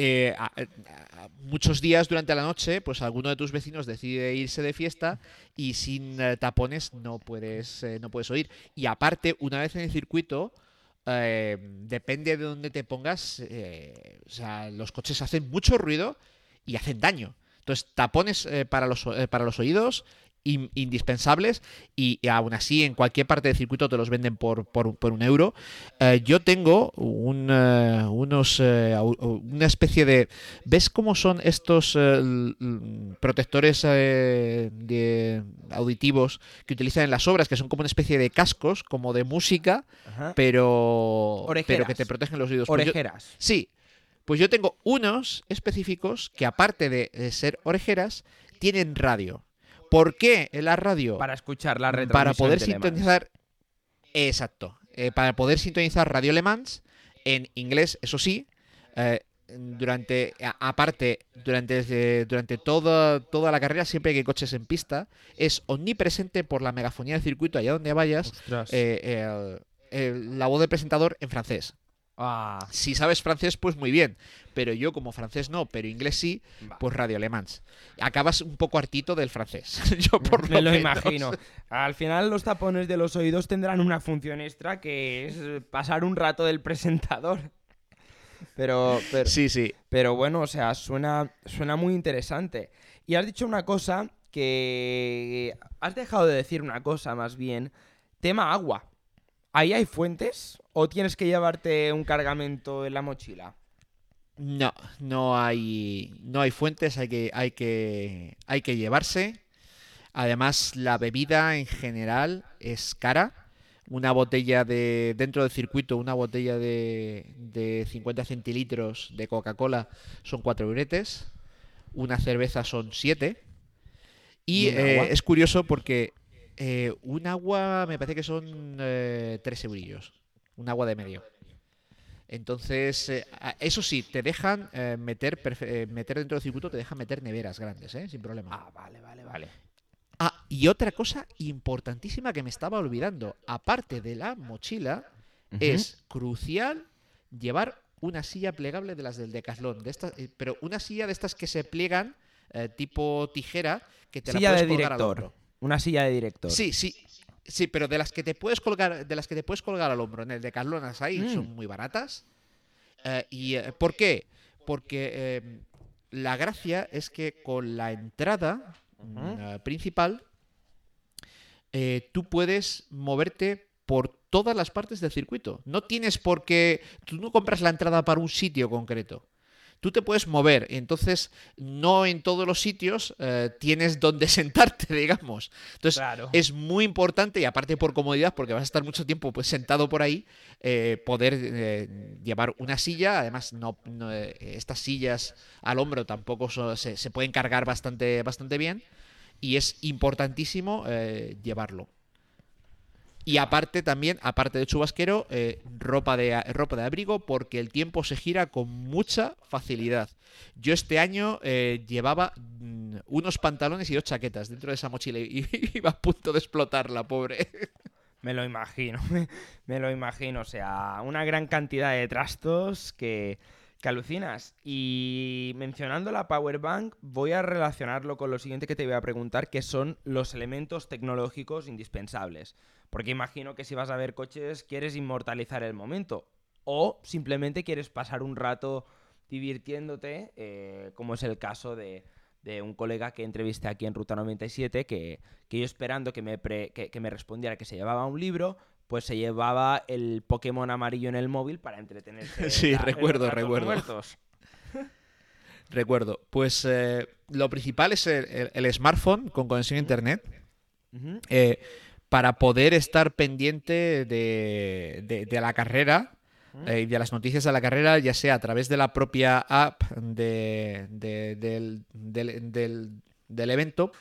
Eh, a- a- a- muchos días durante la noche, pues alguno de tus vecinos decide irse de fiesta y sin eh, tapones no puedes, eh, no puedes oír. Y aparte, una vez en el circuito, eh, depende de dónde te pongas, eh, o sea, los coches hacen mucho ruido y hacen daño. Entonces, tapones eh, para, los, eh, para los oídos in- indispensables y, y aún así en cualquier parte del circuito te los venden por, por, por un euro. Eh, yo tengo un, eh, unos, una especie de... ¿Ves cómo son estos protectores de auditivos que utilizan en las obras, que son como una especie de cascos, como de música, Ajá. pero, pero que te protegen los oídos? Pues yo- Orejeras. Sí, pues yo tengo unos específicos que aparte de ser orejeras, tienen radio. ¿Por qué en la radio? Para escuchar la red Para poder sintonizar... Exacto. eh, para poder sintonizar Radio Le Mans en inglés, eso sí. eh, durante a- aparte durante durante toda toda la carrera siempre que coches en pista es omnipresente por la megafonía del circuito allá donde vayas eh, la voz del presentador en francés Ah, si sabes francés, pues muy bien. Pero yo, como francés no, pero inglés sí, va. pues radio alemans. Acabas un poco hartito del francés. yo por Me lo imagino. Al final los tapones de los oídos tendrán una función extra que es pasar un rato del presentador. Pero, pero, Sí, sí. pero bueno, o sea, suena, suena muy interesante. Y has dicho una cosa que... Has dejado de decir una cosa más bien. Tema agua. ¿Ahí hay fuentes o tienes que llevarte un cargamento en la mochila? No, no hay, no hay fuentes, hay que, hay que, hay que llevarse. Además, la bebida en general es cara. Una botella de, dentro del circuito, una botella de, de 50 centilitros de Coca-Cola son 4 euretes. Una cerveza son 7. Y ¿Y un eh, es curioso porque eh, un agua me parece que son 3 eurillos. Un agua de medio. Entonces, eh, eso sí, te dejan eh, meter, eh, meter dentro del circuito, te dejan meter neveras grandes, ¿eh? sin problema. Ah, vale, vale, vale. Ah, y otra cosa importantísima que me estaba olvidando, aparte de la mochila, es crucial llevar una silla plegable de las del Decathlon, de estas, eh, pero una silla de estas que se pliegan eh, tipo tijera que te Silla la de puedes colgar al hombro. Una silla de director. Sí, sí. Sí, pero de las que te puedes colgar, de las que te puedes colgar al hombro en el Decathlon las hay, Mm. son muy baratas. Eh, ¿Y eh, por qué? Porque eh, la gracia es que con la entrada principal tú puedes moverte por todas las partes del circuito. No tienes por qué. Tú no compras la entrada para un sitio concreto. Tú te puedes mover, entonces no en todos los sitios eh, tienes donde sentarte, digamos. Entonces Claro. es muy importante y aparte por comodidad, porque vas a estar mucho tiempo pues sentado por ahí, eh, poder eh, llevar una silla. Además, no, no, estas sillas al hombro tampoco se, se pueden cargar bastante, bastante bien y es importantísimo llevarlo. Y aparte también, aparte de chubasquero, eh, ropa, de, ropa de abrigo porque el tiempo se gira con mucha facilidad. Yo este año eh, llevaba mm, unos pantalones y dos chaquetas dentro de esa mochila y iba a punto de explotar la pobre. Me lo imagino, me, me lo imagino. O sea, una gran cantidad de trastos que, que alucinas. Y mencionando la Power Bank, voy a relacionarlo con lo siguiente que te voy a preguntar, que son los elementos tecnológicos indispensables. Porque imagino que si vas a ver coches, quieres inmortalizar el momento. O simplemente quieres pasar un rato divirtiéndote, eh, como es el caso de, un colega que entrevisté aquí en Ruta 97, que, que yo esperando que me, pre- que me respondiera que se llevaba un libro, pues se llevaba el Pokémon amarillo en el móvil para entretenerse. Sí, la- recuerdo, recuerdo. muertos. Recuerdo. Pues eh, lo principal es el, el- el smartphone con conexión a internet. Eh, para poder estar pendiente de, de- de la carrera eh, y de las noticias de la carrera, ya sea a través de la propia app de- de- del, del- del- del evento,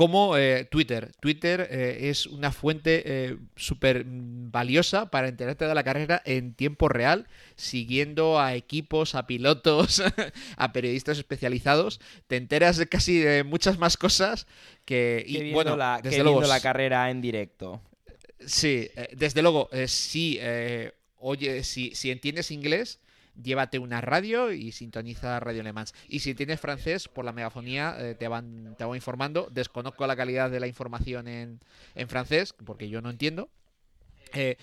como eh, Twitter. Twitter eh, es una fuente eh, súper valiosa para enterarte de la carrera en tiempo real, siguiendo a equipos, a pilotos, a periodistas especializados. Te enteras de casi de muchas más cosas que... Y, bueno, la, desde luego, la carrera en directo. Sí, eh, desde luego, sí, oye, si, si entiendes inglés, llévate una radio y sintoniza Radio Le Mans. Y si tienes francés, por la megafonía eh, te, van, te van informando. Desconozco la calidad de la información en, en francés, porque yo no entiendo. Eh,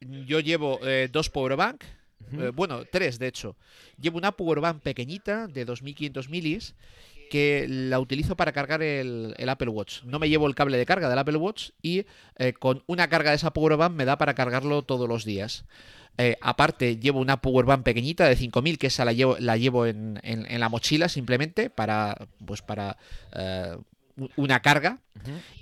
yo llevo eh, dos powerbank, eh, bueno, tres de hecho. Llevo una powerbank pequeñita de 2500 milis que la utilizo para cargar el, el Apple Watch. No me llevo el cable de carga del Apple Watch y eh, con una carga de esa powerbank me da para cargarlo todos los días. Eh, aparte, llevo una powerbank pequeñita de 5000, que esa la llevo, la llevo en, en- en la mochila simplemente para, pues para eh, una carga.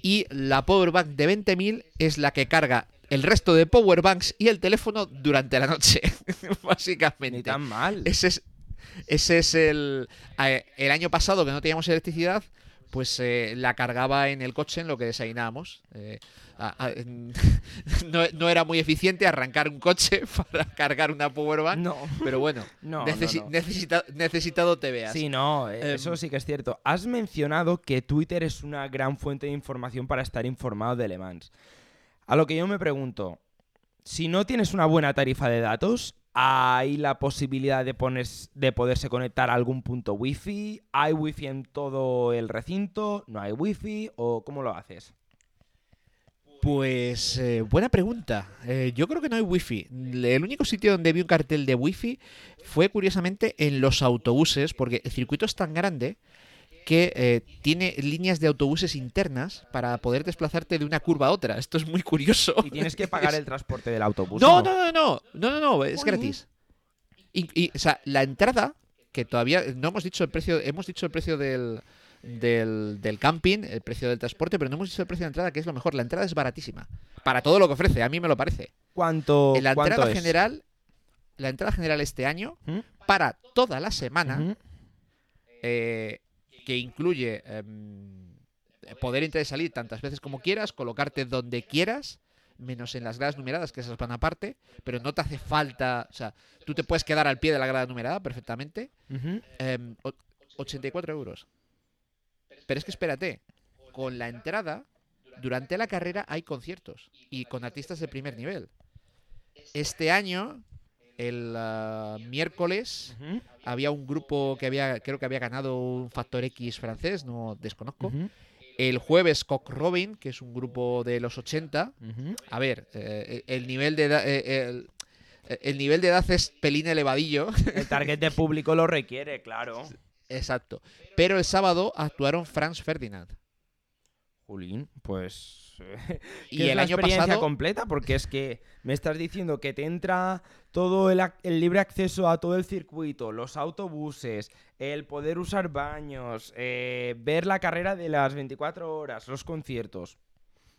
Y la powerbank de 20.000 es la que carga el resto de powerbanks y el teléfono durante la noche, básicamente. Ni tan mal. Ese es, ese es el. El año pasado que no teníamos electricidad, pues eh, la cargaba en el coche en lo que desayunábamos. Eh, a- a- no, no era muy eficiente arrancar un coche para cargar una powerbank, No, pero bueno, no, no, necesi- no. necesita- necesitado te veas. Sí, no, eh, Em, eso sí que es cierto. Has mencionado que Twitter es una gran fuente de información para estar informado de Le Mans. A lo que yo me pregunto, si no tienes una buena tarifa de datos, ¿hay la posibilidad de, pones- de poderse conectar a algún punto wifi? ¿Hay wifi en todo el recinto? ¿No hay wifi? ¿O cómo lo haces? Pues eh, buena pregunta. Eh, yo creo que no hay wifi. El único sitio donde vi un cartel de wifi fue curiosamente en los autobuses, porque el circuito es tan grande que eh, tiene líneas de autobuses internas para poder desplazarte de una curva a otra. Esto es muy curioso. Y tienes que pagar el transporte del autobús. No, ¿o no, no, no, no, no, no, es gratis. Y, y, o sea, la entrada, que todavía no hemos dicho el precio, hemos dicho el precio del, del, del camping, el precio del transporte, pero no hemos dicho el precio de entrada, que es lo mejor. La entrada es baratísima. Para todo lo que ofrece, a mí me lo parece. ¿Cuánto, En la cuánto entrada es? general, la entrada general este año, ¿Mm? para toda la semana, Ujú. eh, que incluye em, poder entrar y salir tantas veces como quieras, colocarte donde quieras, menos en las gradas numeradas, que esas van aparte, pero no te hace falta, o sea, tú te puedes quedar al pie de la grada numerada perfectamente. Ujú. em, o- 84 euros. Pero es que espérate, con la entrada, durante la carrera hay conciertos y con artistas de primer nivel. Este año, el uh, miércoles, había un grupo que había, creo que había ganado un Factor X francés, no desconozco. El jueves, Cock Robin, que es un grupo de los 80. ujú. A ver, eh, el nivel de edad. eh, el, el nivel de edad es pelín elevadillo, El target de público lo requiere, claro. exacto. Pero el sábado actuaron Franz Ferdinand. Julín, pues. Y ¿qué es el año experiencia pasado. completa, porque es que me estás diciendo que te entra todo el, el libre acceso a todo el circuito, los autobuses, el poder usar baños, eh, ver la carrera de las 24 horas, los conciertos.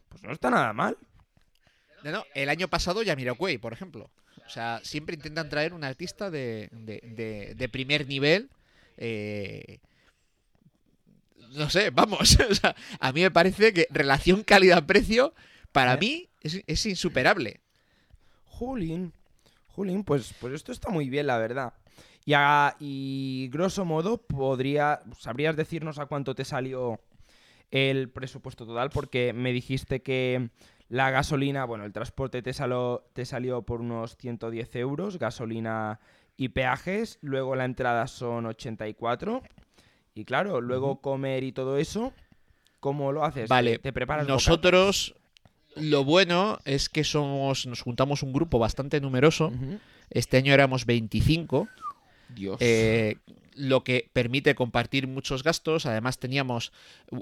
Pues no está nada mal. No, no, el año pasado Jamiroquai, por ejemplo. O sea, siempre intentan traer un artista de, de- de- de primer nivel. eh, no sé, vamos. o sea, a mí me parece que relación calidad-precio, para ¿Eh? mí, es, es insuperable. Julín, Julín, pues, pues esto está muy bien, la verdad. Y, a- y grosso modo, podría, ¿sabrías decirnos a cuánto te salió el presupuesto total? Porque me dijiste que la gasolina, bueno, el transporte te, salió te salió por unos 110 euros, gasolina y peajes, luego la entrada son 84. Y claro, luego comer y todo eso, ¿cómo lo haces? Vale, ¿Te, preparas Nosotros, lo bueno es que somos, nos juntamos un grupo bastante numeroso. Este año éramos 25. Dios. eh, lo que permite compartir muchos gastos. Además teníamos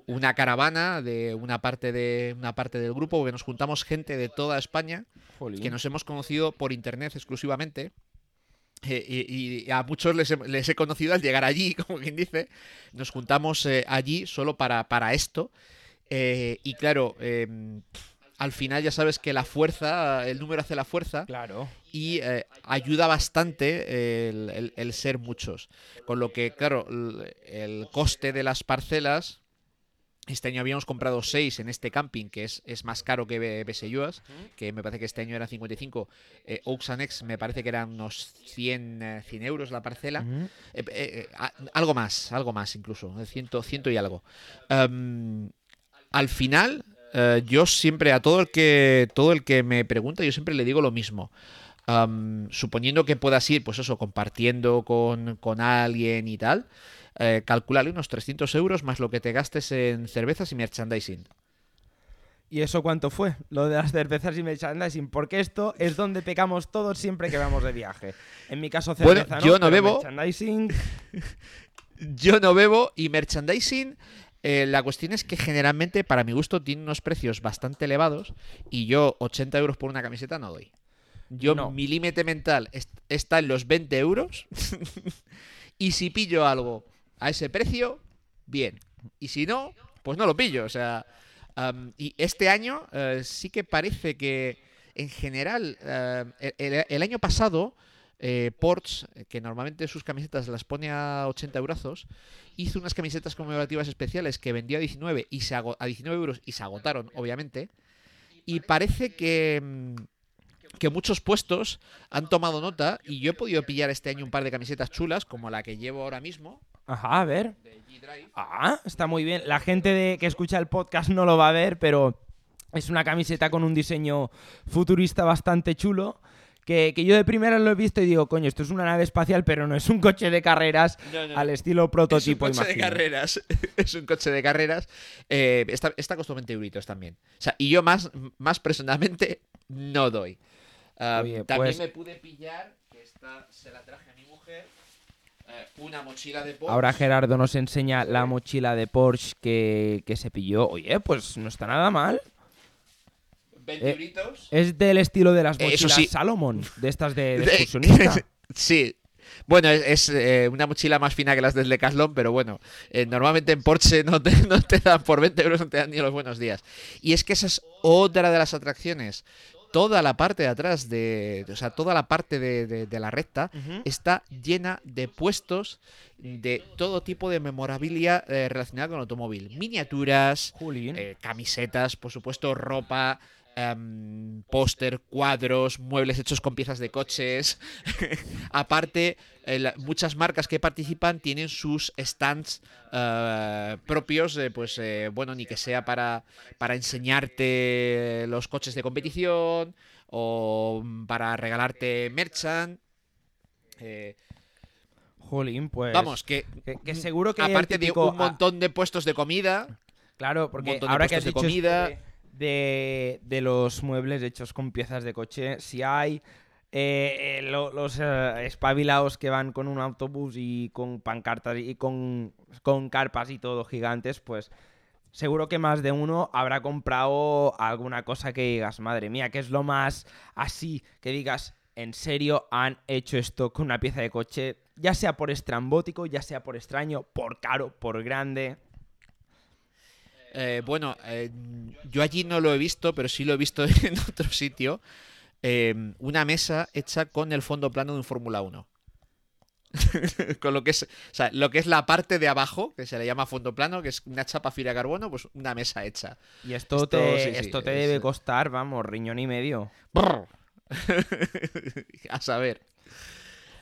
una caravana de una parte de una parte del grupo que nos juntamos gente de toda España Jolín. que nos hemos conocido por internet exclusivamente. Eh, y, y a muchos les he, les he conocido al llegar allí, como quien dice. Nos juntamos eh, allí solo para, para esto. Eh, y claro, eh, al final ya sabes que la fuerza, el número hace la fuerza Claro. y ayuda bastante el, el- el ser muchos. Con lo que, claro, el, el coste de las parcelas, este año habíamos comprado 6 en este camping, que es, es más caro que Be- Beseyuas, que me parece que este año eran 55. Eh, Oaks Annex me parece que eran unos 100, eh, 100 euros la parcela. Eh, eh, eh, a- algo más, algo más incluso, eh, ciento, ciento y algo. Em, al final, eh, yo siempre, a todo el que todo el que me pregunta, yo siempre le digo lo mismo. Suponiendo que puedas ir, pues eso, compartiendo con, con alguien y tal, eh, unos 300 euros más lo que te gastes en cervezas y merchandising. ¿Y eso cuánto fue? Lo de las cervezas y merchandising. Porque esto es donde pecamos todos siempre que vamos de viaje. En mi caso, Bueno, cerveza yo no bebo. Merchandising. Yo no bebo y merchandising. eh, la cuestión es que generalmente, para mi gusto, tiene unos precios bastante elevados y yo 80 euros por una camiseta no doy. Yo, No. mi límite mental est- está en los 20 euros y si pillo algo a ese precio, bien. Y si no, pues no lo pillo. O sea, y este año eh, sí que parece que en general, eh, el, el año pasado, eh, Ports, que normalmente sus camisetas las pone a 80 euros, hizo unas camisetas conmemorativas especiales que vendió a 19, y se a 19 euros y se agotaron, obviamente. Y parece que, mm, que muchos puestos han tomado nota y yo he podido pillar este año un par de camisetas chulas, como la que llevo ahora mismo, Ajá, a ver. de G-Drive. Ah, está muy bien. La gente de, que escucha el podcast no lo va a ver, pero es una camiseta con un diseño futurista bastante chulo. Que, que yo de primera lo he visto y digo, coño, esto es una nave espacial, pero no es un coche de carreras al estilo prototipo, es un coche de carreras. es un coche de carreras. Eh, esta, esta costó 20 euritos también. O sea, y yo más, más personalmente no doy. Ah, Oye, también pues- me pude pillar, que esta se la traje a mi mujer, eh, una mochila de Porsche. Ahora Gerardo nos enseña la mochila de Porsche que, que se pilló. Oye, pues no está nada mal. 20 eh. Es del estilo de las Eh, mochilas sí. Salomon, de estas de, de De- excursionista. sí. Bueno, es, es, eh, una mochila más fina que las del Decathlon, pero bueno, eh, normalmente en Porsche no te, no te dan por 20 euros, no te dan ni los buenos días. Y es que esa es otra de las atracciones. Toda la parte de atrás, de, o sea, toda la parte de, de- de la recta está llena de puestos de todo tipo de memorabilia eh, relacionada con el automóvil. Miniaturas, eh, camisetas, por supuesto, ropa, em, póster, cuadros, muebles hechos con piezas de coches. Aparte, muchas marcas que participan tienen sus stands eh, propios, eh, pues eh, bueno, ni que sea para, para enseñarte los coches de competición o para regalarte merchant. Eh, Jolín, pues. vamos, que, que, que seguro que aparte típico- de un montón de puestos de comida, Claro, porque ahora que has dicho de comida. De, de, los muebles hechos con piezas de coche, si hay eh, eh, lo- los eh, espabilados que van con un autobús y con pancartas y con, con carpas y todo gigantes, pues seguro que más de uno habrá comprado alguna cosa que digas, madre mía, que es lo más así, que digas, en serio han hecho esto con una pieza de coche, ya sea por estrambótico, ya sea por extraño, por caro, por grande. Eh, bueno, eh, yo allí no lo he visto, pero sí lo he visto en otro sitio. Eh, una mesa hecha con el fondo plano de un Fórmula 1. con lo que es, o sea, lo que es la parte de abajo, que se le llama fondo plano, que es una chapa fibra de carbono, pues una mesa hecha. Y esto, Esto, te, sí, sí, esto te es- debe costar, vamos, riñón y medio. A saber.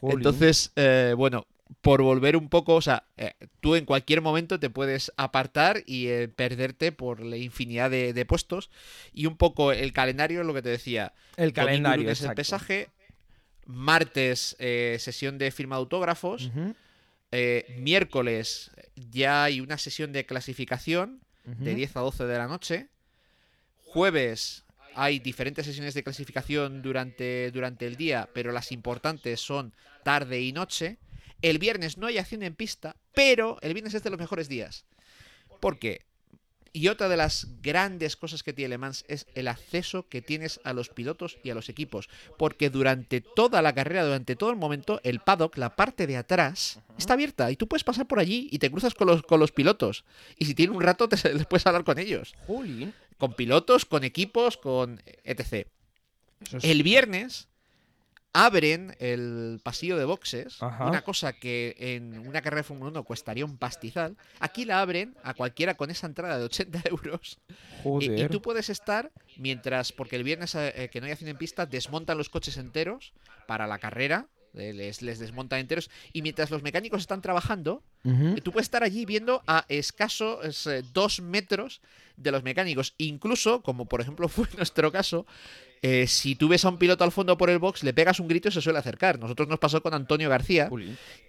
Jolín. Entonces, eh, bueno, por volver un poco, o sea, eh, tú en cualquier momento te puedes apartar y eh, perderte por la infinidad de, de puestos. Y un poco el calendario es lo que te decía. el calendario lunes el pesaje. Martes, eh, sesión de firma de autógrafos. Miércoles ya hay una sesión de clasificación de ujú. 10 a 12 de la noche. Jueves hay diferentes sesiones de clasificación durante, durante el día, pero las importantes son tarde y noche. El viernes no hay acción en pista, pero el viernes es de los mejores días. ¿Por qué? Y otra de las grandes cosas que tiene Le Mans es el acceso que tienes a los pilotos y a los equipos. Porque durante toda la carrera, durante todo el momento, el paddock, la parte de atrás, está abierta. Y tú puedes pasar por allí y te cruzas con los, con los pilotos. Y si tienes un rato, te les puedes hablar con ellos. Con pilotos, con equipos, con etc. El viernes abren el pasillo de boxes, Ajá. una cosa que en una carrera de Fórmula 1 costaría un pastizal. Aquí la abren a cualquiera con esa entrada de 80 euros. Y, tú puedes estar mientras, porque el viernes eh, que no hay acción en pista, desmontan los coches enteros para la carrera. eh, Les, les desmontan enteros. Y mientras los mecánicos están trabajando, eh, tú puedes estar allí viendo a escasos eh, dos metros de los mecánicos. Incluso, como por ejemplo fue nuestro caso, eh, si tú ves a un piloto al fondo por el box, le pegas un grito y se suele acercar. Nosotros nos pasó con Antonio García,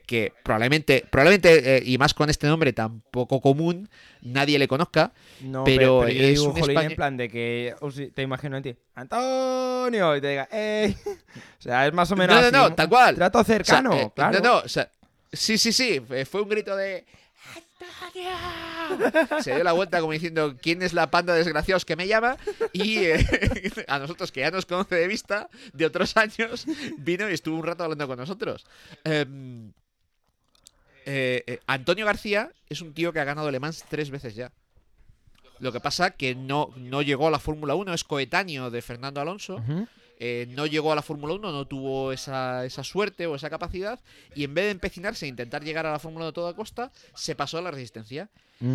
que probablemente, probablemente eh, y más con este nombre tan poco común, nadie le conozca. No, Pero es digo, un jolín, en plan de que o te imagino en ti, Antonio, y te diga, ¡ey! O sea, es más o menos No, no, así, no, tal cual. Trato O sea, cercano, eh, claro. No, no, o sea, sí, sí, sí, fue un grito de Se dio la vuelta como diciendo ¿quién es la panda de desgraciados que me llama? Y eh, a nosotros que ya nos conoce de vista de otros años, vino y estuvo un rato hablando con nosotros. Em, eh, eh, Antonio García es un tío que ha ganado Le Mans tres veces ya. Lo que pasa que no, no llegó a la Fórmula 1, es coetáneo de Fernando Alonso. Eh, no llegó a la Fórmula 1, no tuvo esa, esa suerte o esa capacidad y en vez de empecinarse e intentar llegar a la Fórmula 1 a toda costa, se pasó a la resistencia.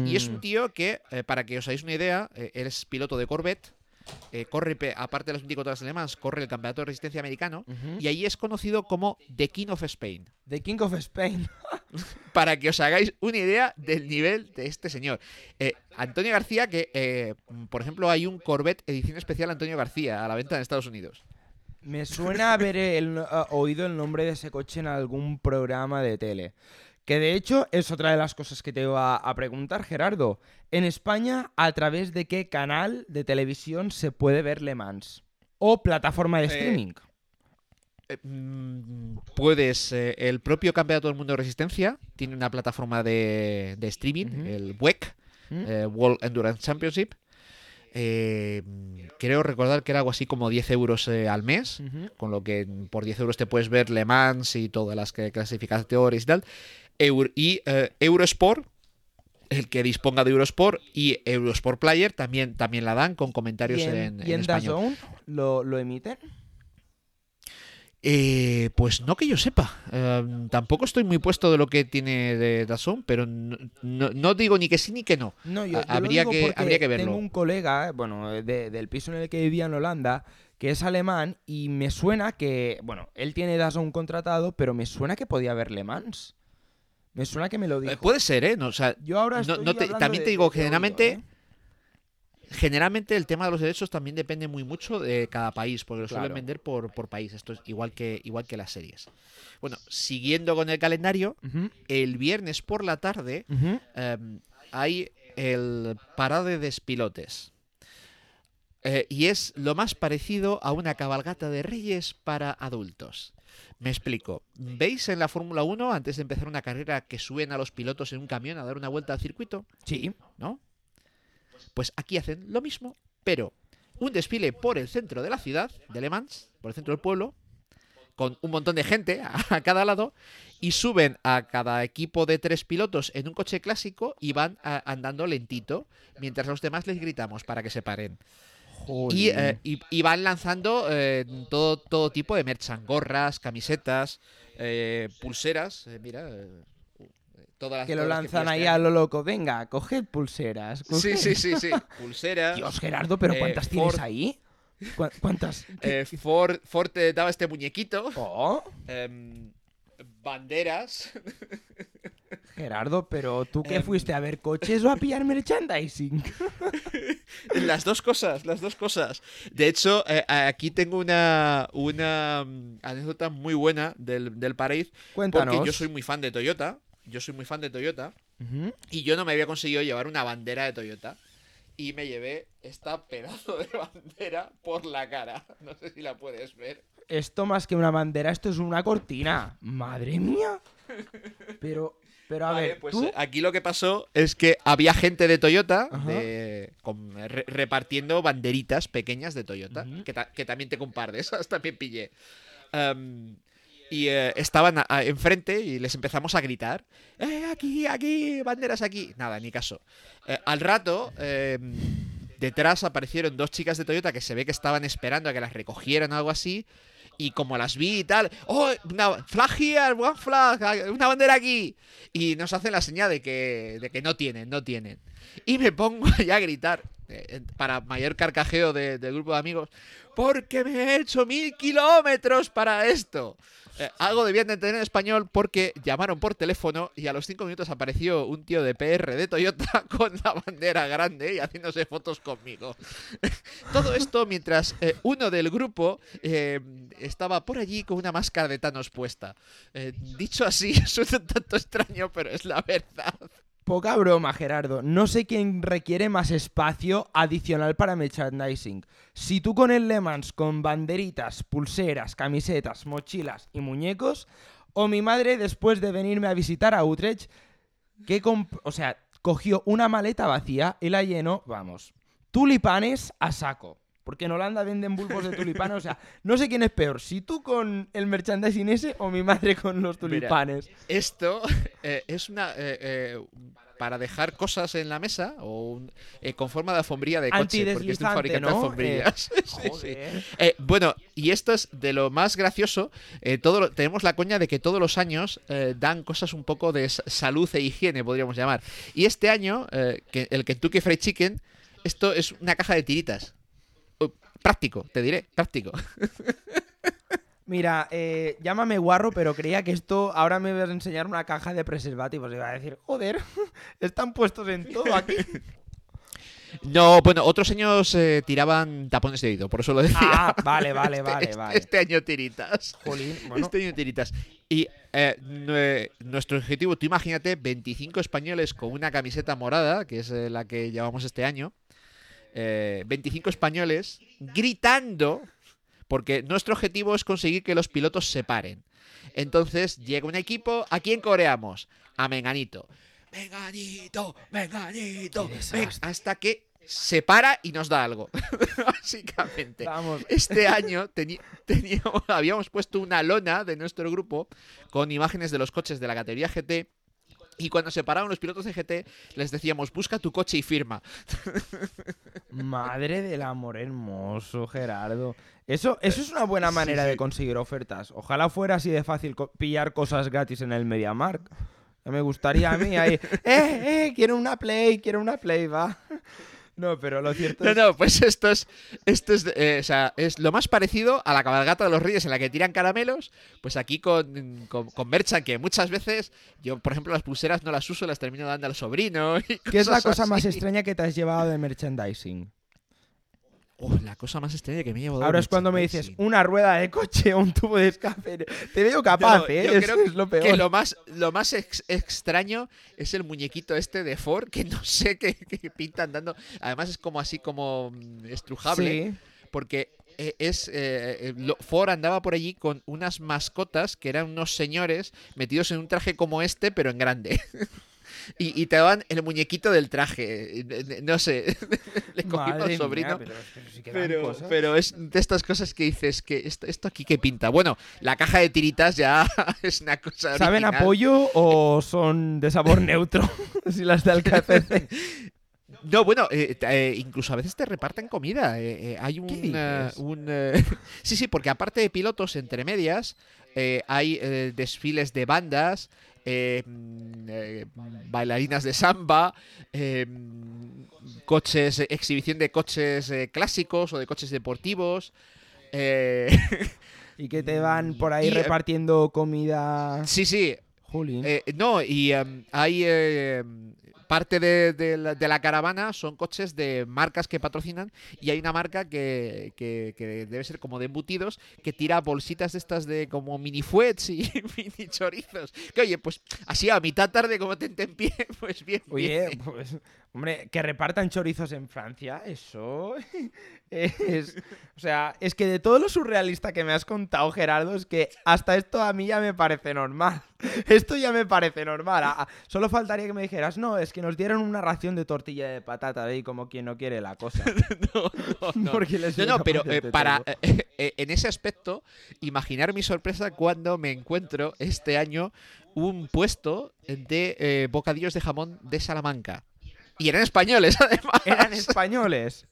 Y es Mm. un tío que, eh, para que os hagáis una idea, eh, él es piloto de Corvette, eh, corre, aparte de las 24 horas alemanas, corre el Campeonato de Resistencia Americano y ahí es conocido como The King of Spain. The King of Spain. Para que os hagáis una idea del nivel de este señor. Eh, Antonio García, que eh, por ejemplo hay un Corvette edición especial Antonio García a la venta en Estados Unidos. Me suena haber el- oído el nombre de ese coche en algún programa de tele. Que de hecho es otra de las cosas que te iba a preguntar, Gerardo. En España, ¿a través de qué canal de televisión se puede ver Le Mans? ¿O plataforma de Eh, streaming? Eh, mm, puedes, eh, el propio Campeonato del Mundo de Resistencia tiene una plataforma de, de streaming, el WEC, World Endurance Championship. Eh, creo recordar que era algo así como 10 euros eh, al mes, con lo que por 10 euros te puedes ver Le Mans y todas las que clasificatorias y tal. Eur- y eh, Eurosport, el que disponga de Eurosport y Eurosport Player también, también la dan con comentarios ¿Y en, en, y en en español. Lo, lo emiten? Eh, pues no que yo sepa. Eh, tampoco estoy muy puesto de lo que tiene de Dazón, pero no, no- no digo ni que sí ni que no. No, yo, Ha- yo lo habría que- habría que verlo. Tengo un colega, eh, bueno, de- del piso en el que vivía en Holanda, que es alemán y me suena que, bueno, él tiene DAZN contratado, pero me suena que podía ver Le Mans. Me suena que me lo dijo. Eh, puede ser, ¿eh? No, o sea, Yo ahora no- estoy no te- también de- te digo, generalmente, ¿eh? generalmente el tema de los derechos también depende muy mucho de cada país, porque lo suelen vender por, por país. Esto es igual que, igual que las series. Bueno, siguiendo con el calendario, el viernes por la tarde em, hay el parade de despilotes. Eh, y es lo más parecido a una cabalgata de reyes para adultos. Me explico. ¿Veis en la Fórmula 1, antes de empezar una carrera, que suben a los pilotos en un camión a dar una vuelta al circuito? Sí. ¿No? Pues aquí hacen lo mismo, pero un desfile por el centro de la ciudad, de Le Mans, por el centro del pueblo, con un montón de gente a, a cada lado, y suben a cada equipo de tres pilotos en un coche clásico y van a- andando lentito, mientras los demás les gritamos para que se paren. Y, eh, y- y van lanzando eh, todo, todo tipo de merchan, gorras, camisetas, eh, pulseras, eh, mira, todas las que lo lanzan pillas ahí que a lo loco. Venga, coged pulseras. Sí, coged. sí, sí, sí. Pulseras. Dios, Gerardo, ¿pero Eh, cuántas tienes Ford- ahí? ¿Cu- ¿Cuántas? Eh, Ford, Ford te daba este muñequito. Oh, em, banderas. Gerardo, pero ¿tú qué Em. fuiste a ver coches o a pillar merchandising? las dos cosas, las dos cosas. De hecho, eh, aquí tengo una, una mm, anécdota muy buena del, del Parade. Cuéntanos. Porque yo soy muy fan de Toyota. Yo soy muy fan de Toyota. Y yo no me había conseguido llevar una bandera de Toyota. Y me llevé esta pedazo de bandera por la cara. No sé si la puedes ver. Esto más que una bandera, esto es una cortina. Madre mía. Pero, pero a Vale, ver, pues ¿tú? eh, aquí lo que pasó es que había gente de Toyota Ajá. de- con- re- repartiendo banderitas pequeñas de Toyota, que, ta- que también tengo un par de esas, también pillé. Y eh, estaban a- a- enfrente y les empezamos a gritar, ¡Eh, aquí, aquí, banderas aquí! Nada, ni caso. Eh, al rato, em, detrás aparecieron dos chicas de Toyota que se ve que estaban esperando a que las recogieran o algo así. Y como las vi y tal, ¡oh! Una flag here, flag, una bandera aquí. Y nos hacen la señal de que, de que no tienen, no tienen. Y me pongo allá a gritar, eh, para mayor carcajeo de- del grupo de amigos, porque me he hecho mil kilómetros para esto. Eh, algo debían de entender en español porque llamaron por teléfono y a los cinco minutos apareció un tío de PR de Toyota con la bandera grande y haciéndose fotos conmigo. Todo esto mientras eh, uno del grupo eh, estaba por allí con una máscara de Thanos puesta. Dicho así, suena un tanto extraño, pero es la verdad. Poca broma, Gerardo. No sé quién requiere más espacio adicional para merchandising. Si tú con el Le Mans con banderitas, pulseras, camisetas, mochilas y muñecos, o mi madre después de venirme a visitar a Utrecht, que o sea, cogió una maleta vacía y la llenó, vamos, tulipanes a saco. Porque en Holanda venden bulbos de tulipanes, o sea, no sé quién es peor, si tú con el merchandising ese o mi madre con los tulipanes. Esto eh, es una. eh, eh, para dejar cosas en la mesa o un- con forma de alfombría de coche, porque es de un Antideslizante, fabricante de ¿no? alfombrillas. Sí, sí. Joder. Bueno, y esto es de lo más gracioso. todo lo- tenemos la coña de que todos los años dan cosas un poco de sa- salud e higiene, podríamos llamar. Y este año, eh, que el Kentucky Fried Chicken, esto es una caja de tiritas. Práctico, te diré, práctico. Mira, eh, llámame guarro, pero creía que esto ahora me vas a enseñar una caja de preservativos. Y iba a decir, joder, están puestos en todo aquí. No, bueno, otros años eh, tiraban tapones de oído, por eso lo decía. Ah, vale, vale, Este- vale, este- vale. Este año tiritas. Jolín, bueno, Este año tiritas. Y eh, nue- nuestro objetivo, tú imagínate, 25 españoles con una camiseta morada, que es eh, la que llevamos este año. Eh, 25 españoles gritando, porque nuestro objetivo es conseguir que los pilotos se paren. Entonces llega un equipo, ¿a quién coreamos? A Menganito. Menganito, Menganito, Qué ven", desastre. hasta que se para y nos da algo. Básicamente. vamos. Este año teníamos, habíamos puesto una lona de nuestro grupo con imágenes de los coches de la categoría GT Y cuando se paraban los pilotos de GT, les decíamos, busca tu coche y firma. Madre del amor hermoso, Gerardo. Eso, eso es una buena Sí, manera de conseguir ofertas. Ojalá fuera así de fácil co- pillar cosas gratis en el MediaMark. Me gustaría a mí ahí. ¡Eh, eh! Quiero una Play, quiero una Play, va. No, pero lo cierto No, es. no, pues esto es, esto es, eh, o sea, es lo más parecido a la cabalgata de los reyes en la que tiran caramelos, pues aquí con, con, con Merchant, que muchas veces yo, por ejemplo, las pulseras no las uso, las termino dando al sobrino. y ¿Qué es la cosa más extraña que te has llevado de merchandising? Oh, la cosa más extraña que me he llevado. Ahora es cuando me dices merchandising. una rueda de coche o un tubo de escape. Te veo capaz, No, ¿eh? yo Eso creo es lo peor. Que lo más, lo más ex- extraño es el muñequito este de Ford, que no sé qué, qué pintan dando. Además es como así como mm, estrujable. Sí. porque eh, es eh, eh, Ford andaba por allí con unas mascotas que eran unos señores metidos en un traje como este, pero en grande. y, y te daban el muñequito del traje. eh, eh, No sé, le cogí al sobrino. pero, es de estas cosas que dices que esto, esto aquí que pinta. Bueno, la caja de tiritas ya es una cosa. ¿Saben a original. pollo o son de sabor neutro? si las de KFC. No, bueno, eh, eh, incluso a veces te reparten comida. eh, hay un. ¿Qué sí, sí, porque aparte de pilotos, entre medias, hay desfiles de bandas, eh, mm, eh, bailarinas de samba, eh, mm, coches, exhibición de coches eh, clásicos o de coches deportivos. eh, Y que te van por ahí Y, repartiendo comida. sí, sí, Eh, no, y em, hay eh, parte de, de la, de la caravana son coches de marcas que patrocinan y hay una marca que, que- que debe ser como de embutidos que tira bolsitas de estas de como mini fuets y mini chorizos. Que oye, pues así a mitad tarde como te en pie, pues bien. Oye, bien. pues, hombre, que repartan chorizos en Francia, eso es... O sea, es que de todo lo surrealista que me has contado, Gerardo, es que hasta esto a mí ya me parece normal. Esto ya me parece normal. A- a- solo faltaría que me dijeras, no, es que nos dieron una ración de tortilla de patata ahí como quien no quiere la cosa. no, no, les No, pero de eh, para eh, eh, en ese aspecto, imaginar mi sorpresa cuando me encuentro este año un puesto de bocadillos de jamón de Salamanca. Y eran españoles, además. Eran españoles.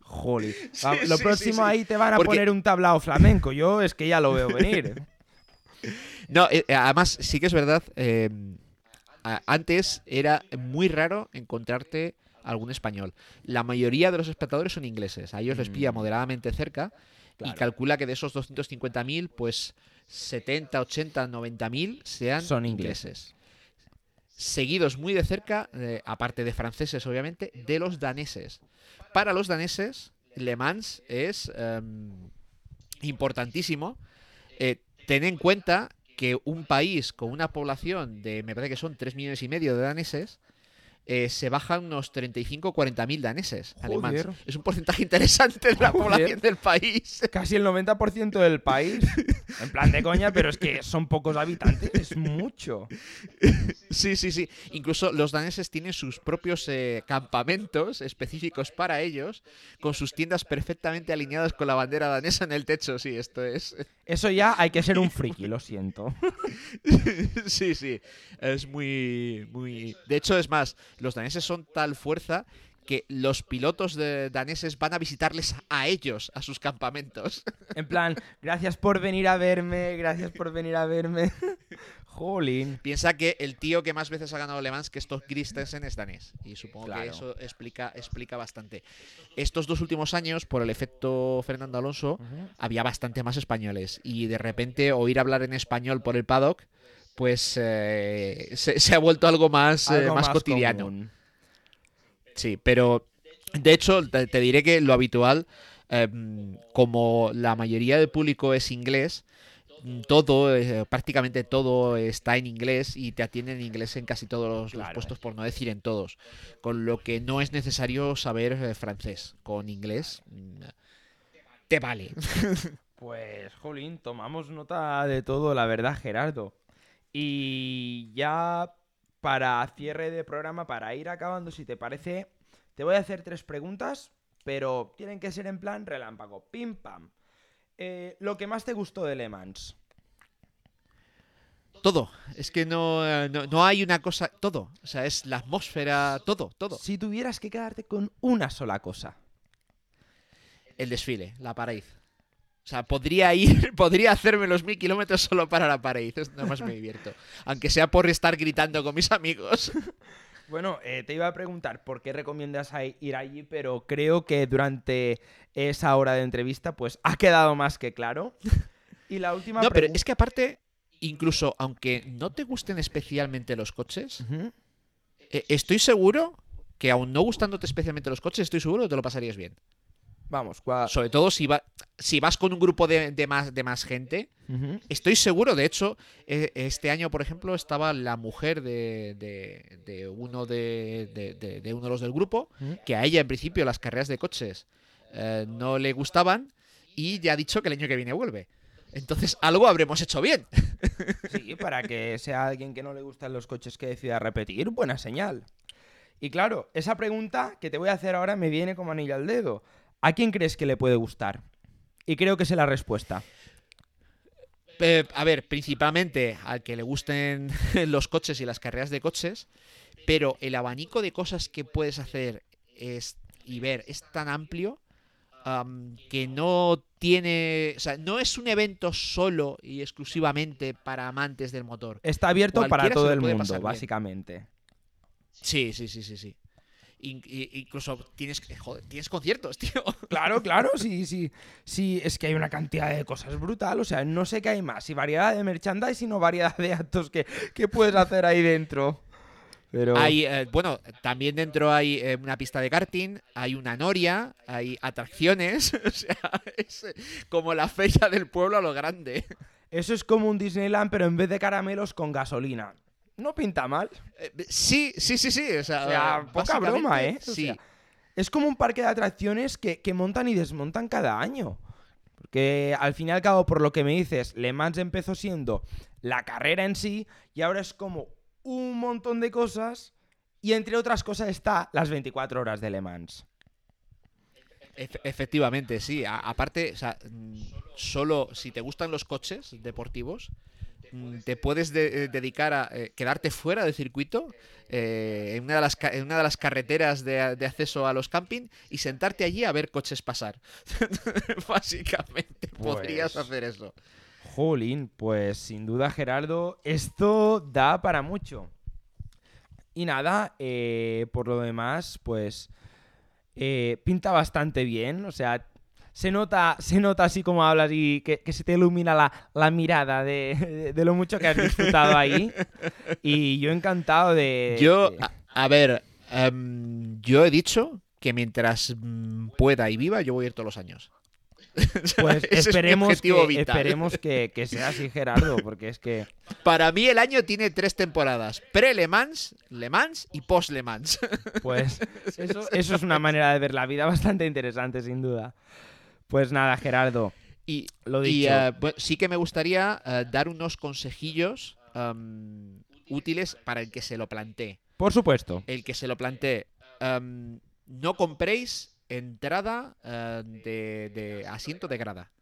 Joli. Sí, lo sí, próximo sí, ahí te van a Porque- poner un tablao flamenco. Yo es que ya lo veo venir. No, eh, además, sí que es verdad. eh, antes era muy raro encontrarte algún español. La mayoría de los espectadores son ingleses. A ellos les pilla Mm. moderadamente cerca. Y calcula que de esos 250.000, pues 70, 80, 90.000 sean Son ingleses. Seguidos muy de cerca, eh, aparte de franceses, obviamente, de los daneses. Para los daneses, Le Mans es em, importantísimo. Eh, ten en cuenta que un país con una población de, me parece que son 3 millones y medio de daneses, eh, se bajan unos 35 o 40 mil daneses alemanes. Joder. Es un porcentaje interesante de la Joder. población del país. Casi el 90% del país. En plan de coña, pero es que son pocos habitantes. Es mucho. Sí, sí, sí. Incluso los daneses tienen sus propios eh, campamentos específicos para ellos, con sus tiendas perfectamente alineadas con la bandera danesa en el techo. Sí, esto es. Eso ya hay que ser un friki, lo siento. sí, sí. Es muy, muy. De hecho, es más, los daneses son tal fuerza que los pilotos de daneses van a visitarles a ellos, a sus campamentos. En plan, gracias por venir a verme, gracias por venir a verme. Jolín. Piensa que el tío que más veces ha ganado Le Mans que estos Christensen es danés. Y supongo Claro. que eso explica, explica bastante. Estos dos últimos años, por el efecto Fernando Alonso, había bastante más españoles. Y de repente oír hablar en español por el paddock, pues eh, se, se ha vuelto algo más, eh, más cotidiano. común. Sí, pero de hecho te, te diré que lo habitual, em, como la mayoría del público es inglés, mm, todo, eh, prácticamente todo está en inglés y te atienden en inglés en casi todos los, puestos, por no decir en todos. Con lo que no es necesario saber eh, francés. Con inglés mm, te vale. Pues, jolín, tomamos nota de todo, la verdad, Gerardo. Y ya para cierre de programa, para ir acabando, si te parece, te voy a hacer tres preguntas, pero tienen que ser en plan relámpago. Pim pam. Eh, lo que más te gustó de Le Mans. todo. Es que no, eh, no, no hay una cosa, todo. O sea, es la atmósfera, todo, todo. Si tuvieras que quedarte con una sola cosa. El desfile, la pared. O sea, podría ir, podría hacerme los mil kilómetros solo para la pared. Es nada más me divierto. Aunque sea por estar gritando con mis amigos. Bueno, eh, te iba a preguntar por qué recomiendas ir allí, pero creo que durante esa hora de entrevista, pues ha quedado más que claro. Y la última No, pero es que aparte, incluso aunque no te gusten especialmente los coches, eh, estoy seguro que aun no gustándote especialmente los coches, estoy seguro que te lo pasarías bien. Vamos, cua- Sobre todo si, va, si vas con un grupo de, de más, de más gente. Estoy seguro, de hecho, eh, este año, por ejemplo, estaba la mujer de, de- de uno de, de- de- de uno de los del grupo, que a ella en principio las carreras de coches eh, no le gustaban y ya ha dicho que el año que viene vuelve. Entonces, algo habremos hecho bien. Sí, para que sea alguien que no le gustan los coches que decida repetir, buena señal. Y claro, esa pregunta que te voy a hacer ahora me viene como anillo al dedo. ¿A quién crees que le puede gustar? Y creo que sé la respuesta. Eh, a ver, principalmente al que le gusten los coches y las carreras de coches, pero el abanico de cosas que puedes hacer es, y ver es tan amplio am, que no tiene. O sea, no es un evento solo y exclusivamente para amantes del motor. Está abierto para Cualquiera todo el mundo, bien. básicamente. Sí, sí, sí, sí, sí. Incluso tienes, joder, tienes conciertos, tío. Claro, claro, sí, sí. Sí, es que hay una cantidad de cosas brutal. O sea, no sé qué hay más. Si variedad de merchandising o variedad de actos que, que puedes hacer ahí dentro. Pero. Hay, eh, bueno, también dentro hay eh, una pista de karting, hay una noria, hay atracciones, o sea, es eh, como la feria del pueblo a lo grande. Eso es como un Disneyland, pero en vez de caramelos con gasolina. No pinta mal. Eh, sí, sí, sí, sí, o sea, O sea, eh, poca broma, ¿eh? O Sí, sea, Es como un parque de atracciones que, que montan y desmontan cada año. Porque al fin y al cabo, por lo que me dices, Le Mans empezó siendo la carrera en sí y ahora es como un montón de cosas y entre otras cosas está las 24 horas de Le Mans. Efe- efectivamente, sí. A- aparte, o sea, mm, solo si te gustan los coches deportivos, te puedes de- eh, dedicar a eh, quedarte fuera del circuito eh, en, una de las, en una de las carreteras de, de acceso a los camping y sentarte allí a ver coches pasar. Básicamente, podrías Pues- hacer eso. Jolín, pues sin duda Gerardo, esto da para mucho. Y nada, eh, por lo demás, pues eh, pinta bastante bien, o sea, se nota, se nota así como hablas y que, que se te ilumina la, la mirada de, de- de lo mucho que has disfrutado ahí. Y yo encantado de... Yo, a, a ver, em, yo he dicho que mientras mm, pueda y viva, yo voy a ir todos los años. Pues es esperemos, objetivo que, esperemos que, que sea así, Gerardo, porque es que... Para mí el año tiene tres temporadas. Pre-Le Mans, Le Mans y post-Le Mans. Pues eso, eso es una manera de ver la vida bastante interesante, sin duda. Pues nada, Gerardo, Y, lo dicho. eh, sí que me gustaría eh, dar unos consejillos am, útiles para el que se lo plantee. por supuesto. El que se lo plantee. am, no compréis entrada eh, de, de asiento de grada.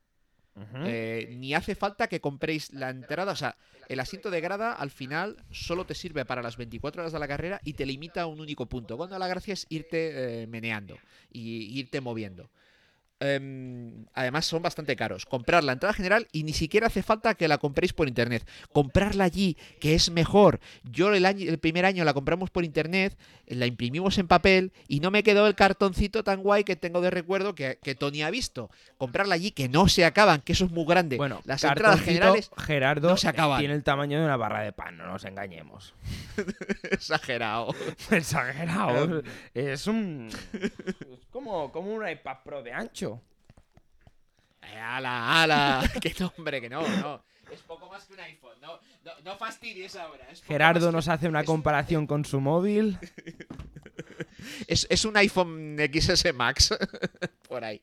Eh, ni hace falta que compréis la entrada. O sea, el asiento de grada al final solo te sirve para las 24 horas de la carrera y te limita a un único punto. Cuando la gracia es irte eh, meneando y irte moviendo. Em, además son bastante caros. Comprar la entrada general y ni siquiera hace falta que la compréis por internet. Comprarla allí, que es mejor. Yo el, año, el primer año la compramos por internet, la imprimimos en papel y no me quedó el cartoncito tan guay que tengo de recuerdo que, que Tony ha visto. Comprarla allí, que no se acaban, que eso es muy grande. Bueno, las entradas generales, Gerardo no se acaban. tiene el tamaño de una barra de pan, no nos engañemos. exagerado. Exagerado. es un... Es como, como un iPad Pro de ancho. Eh, ala, ala. que no, hombre, que no, no. Es poco más que un iPhone. No, no, no fastidies ahora. Gerardo nos hace una comparación con su móvil. Es, es un iPhone XS Max. por ahí.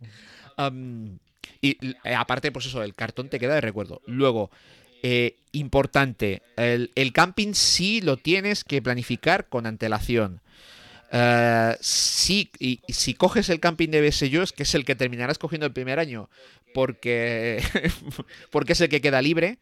Y eh, aparte, pues eso, el cartón te queda de recuerdo. Luego, eh, importante, el, el camping sí lo tienes que planificar con antelación. Eh, sí, y, y si coges el camping de BSUs, que es el que terminarás cogiendo el primer año, porque, porque es el que queda libre,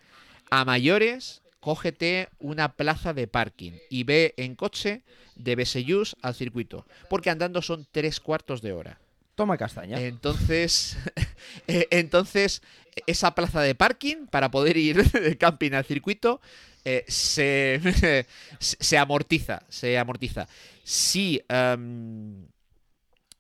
a mayores, cógete una plaza de parking y ve en coche de Besellús al circuito, porque andando son tres cuartos de hora. Toma castaña. Entonces, eh, entonces esa plaza de parking para poder ir de camping al circuito eh, se, se amortiza, se amortiza. Si, em,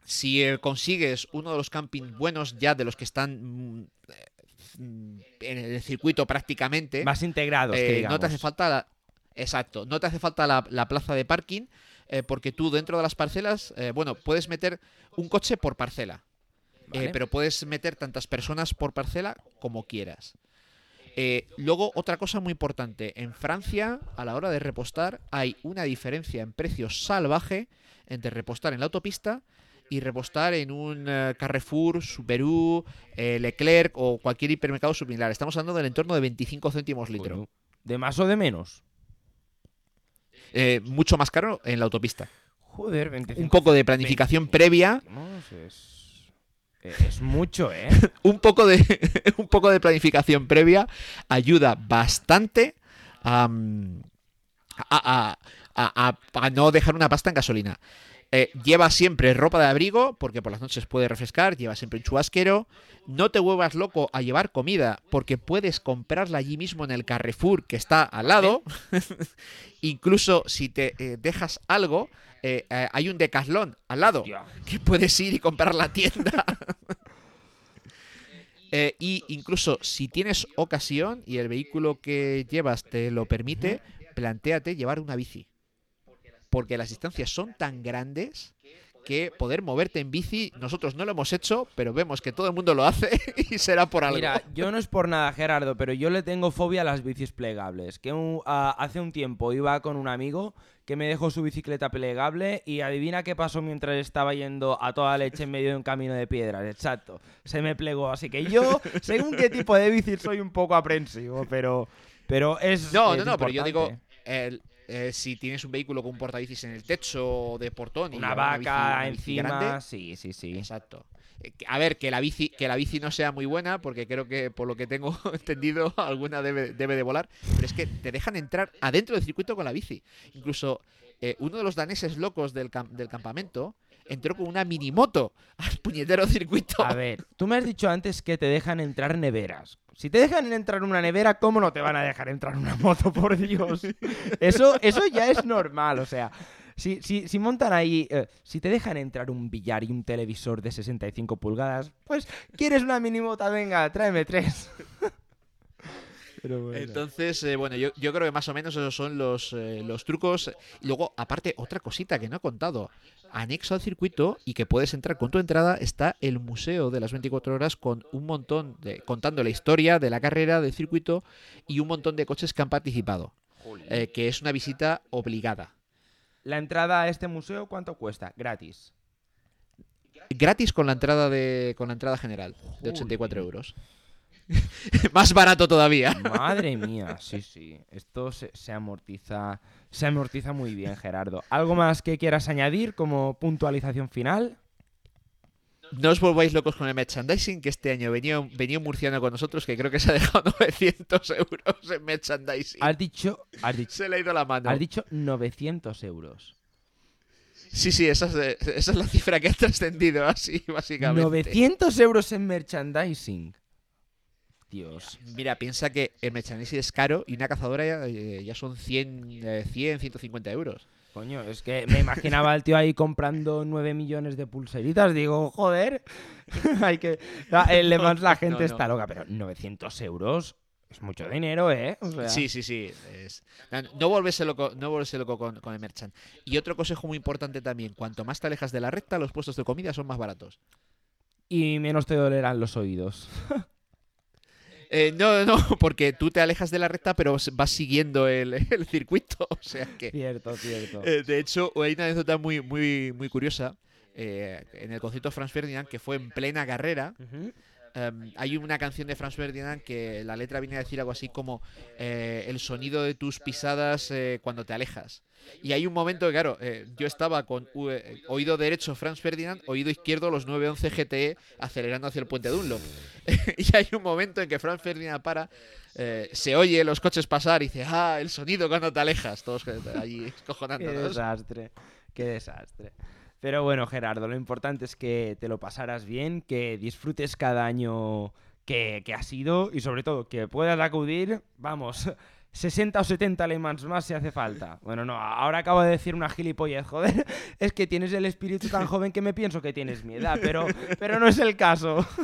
si consigues uno de los campings buenos ya de los que están mm, en el circuito prácticamente, Más integrados, eh, no te hace falta la, exacto, no te hace falta la, la plaza de parking eh, porque tú dentro de las parcelas, eh, bueno, puedes meter un coche por parcela, Vale. pero puedes meter tantas personas por parcela como quieras. Eh, luego, otra cosa muy importante, en Francia, a la hora de repostar, hay una diferencia en precios salvaje entre repostar en la autopista y repostar en un eh, Carrefour, Subaru, eh, Leclerc o cualquier hipermercado similar. Estamos hablando del entorno de 25 céntimos litro. ¿De más o de menos? Eh, mucho más caro en la autopista. Joder, 25 Un poco de planificación previa, Es, es mucho, ¿eh? un poco de, un poco de planificación previa ayuda bastante a- a- a- a no dejar una pasta en gasolina. Eh, lleva siempre ropa de abrigo, porque por las noches puede refrescar, lleva siempre un chubasquero. No te vuelvas loco a llevar comida, porque puedes comprarla allí mismo en el Carrefour que está al lado. Incluso si te eh, dejas algo, eh, hay un decaslón al lado que puedes ir y comprar la tienda. Eh, y incluso si tienes ocasión y el vehículo que llevas te lo permite, plantéate llevar una bici. Porque las distancias son tan grandes que poder moverte en bici, nosotros no lo hemos hecho, pero vemos que todo el mundo lo hace y será por algo. Mira, yo no es por nada, Gerardo, pero yo le tengo fobia a las bicis plegables. Que un- hace un tiempo iba con un amigo que me dejó su bicicleta plegable y adivina qué pasó mientras estaba yendo a toda leche en medio de un camino de piedras. Exacto, se me plegó. Así que yo, según qué tipo de bici, soy un poco aprensivo, pero, pero es. No, es no, no, pero yo digo, importante. el- eh, si tienes un vehículo con un portabicis en el techo de portón y Una bici- vaca una bici encima. grande, Sí, sí, sí. Exacto. Eh, A ver, que la bici, que la bici no sea muy buena, porque creo que por lo que tengo entendido, alguna debe, debe de volar. Pero es que te dejan entrar adentro del circuito con la bici. Incluso eh, uno de los daneses locos del, cam- del campamento entró con una minimoto al puñetero circuito. A ver, tú me has dicho antes que te dejan entrar neveras. Si te dejan entrar una nevera, ¿cómo no te van a dejar entrar una moto, por Dios? Eso, eso ya es normal, o sea. Si, si, si montan ahí, eh, si te dejan entrar un billar y un televisor de 65 pulgadas, pues, ¿quieres una minimota? Venga, tráeme tres. Pero bueno. Entonces, eh, bueno, yo, yo creo que más o menos esos son los, eh, los trucos. Y luego, aparte, otra cosita que no he contado. Anexo al circuito y que puedes entrar con tu entrada está el Museo de las 24 Horas con un montón de. contando la historia de la carrera, del circuito y un montón de coches que han participado. eh, que es una visita obligada. La entrada a este museo, ¿cuánto cuesta? Gratis. Gratis con la entrada de. con la entrada general, de 84 Jolín. euros. Más barato todavía. Madre mía, sí, sí. Esto se, se amortiza. Se amortiza muy bien, Gerardo. ¿Algo más que quieras añadir como puntualización final? No os volváis locos con el merchandising, que este año venía, venía un murciano con nosotros que creo que se ha dejado 900 euros en merchandising. Has dicho. Has dicho, Se le ha ido la mano. has dicho 900 euros. Sí, sí, esa es, esa es la cifra que ha trascendido así, básicamente. 900 euros en merchandising. Dios. Mira, piensa que el merchandising es caro y una cazadora ya, eh, ya son 100, eh, 100, 150 euros. Coño, es que me imaginaba al tío ahí comprando 9 millones de pulseritas. Digo, joder. Hay que. Le Mans la gente no, no. está loca, pero 900 euros es mucho dinero, ¿eh? O sea, Sí, sí, sí. es- No, no volverse loco, no volverse loco con, con el merchant. Y otro consejo muy importante también, cuanto más te alejas de la recta, los puestos de comida son más baratos. Y menos te dolerán los oídos. Eh, no, no, porque tú te alejas de la recta, pero vas siguiendo el, el circuito. O sea que. Cierto, cierto. Eh, de hecho, hay una anécdota muy, muy, muy curiosa. eh, en el concierto Franz Ferdinand, que fue en plena carrera, em, hay una canción de Franz Ferdinand que la letra viene a decir algo así como eh, el sonido de tus pisadas eh, cuando te alejas. Y hay un momento que, claro, eh, yo estaba con oído derecho Franz Ferdinand, oído izquierdo los 911 GTE acelerando hacia el puente Dunlop. y hay un momento en que Franz Ferdinand para, se oye los coches pasar y dice, ah, el sonido cuando te alejas. Todos allí escojonando. Qué desastre, qué desastre. Pero bueno, Gerardo, lo importante es que te lo pasaras bien, que disfrutes cada año que, que ha sido y sobre todo que puedas acudir, vamos, 60 o 70 alemans más si hace falta. Bueno, no, ahora acabo de decir una gilipollez, joder. Es que tienes el espíritu tan joven que me pienso que tienes mi edad, pero, pero no es el caso.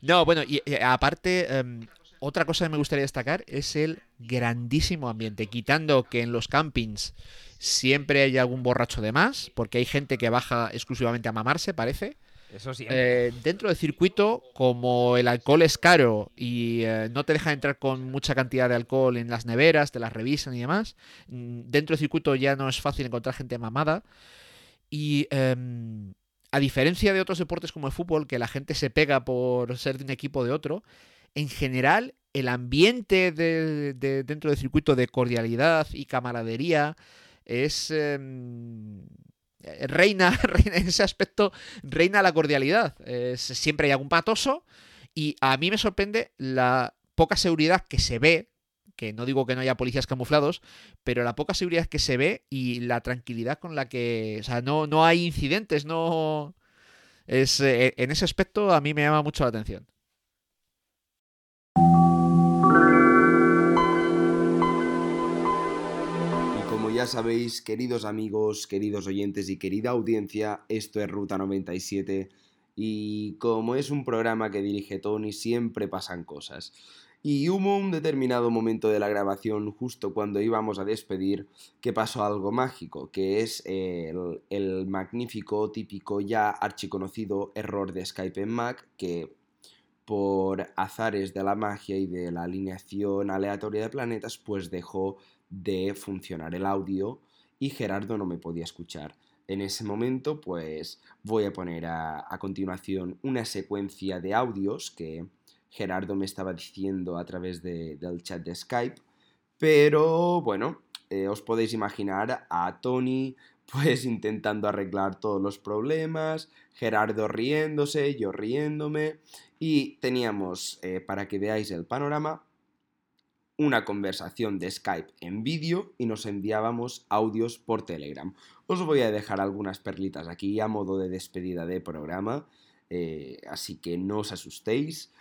No, bueno, y, aparte, em, otra cosa que me gustaría destacar es el grandísimo ambiente. Quitando que en los campings Siempre hay algún borracho de más, porque hay gente que baja exclusivamente a mamarse, parece. Eh, dentro del circuito, como el alcohol es caro y eh, no te deja entrar con mucha cantidad de alcohol en las neveras, te las revisan y demás, mm, dentro del circuito ya no es fácil encontrar gente mamada. Y em, a diferencia de otros deportes como el fútbol, que la gente se pega por ser de un equipo o de otro, en general el ambiente de, dentro del circuito de cordialidad y camaradería es... Em, reina, en ese aspecto, reina la cordialidad. siempre hay algún patoso y a mí me sorprende la poca seguridad que se ve, que no digo que no haya policías camuflados, pero la poca seguridad que se ve y la tranquilidad con la que, o sea, no, no hay incidentes, no... Es, eh, en ese aspecto a mí me llama mucho la atención. Ya sabéis, queridos amigos, queridos oyentes y querida audiencia, esto es Ruta 97 y como es un programa que dirige Tony, siempre pasan cosas. Y hubo un determinado momento de la grabación, justo cuando íbamos a despedir, que pasó algo mágico, que es el, el magnífico, típico, ya archiconocido error de Skype en Mac, que por azares de la magia y de la alineación aleatoria de planetas, pues dejó de funcionar el audio y Gerardo no me podía escuchar. En ese momento, pues voy a poner a, continuación una secuencia de audios que Gerardo me estaba diciendo a través del chat de Skype. Pero bueno, eh, os podéis imaginar a Tony pues intentando arreglar todos los problemas, Gerardo riéndose, yo riéndome y teníamos, eh, para que veáis el panorama, una conversación de Skype en vídeo y nos enviábamos audios por Telegram. Os voy a dejar algunas perlitas aquí a modo de despedida de programa, eh, así que no os asustéis.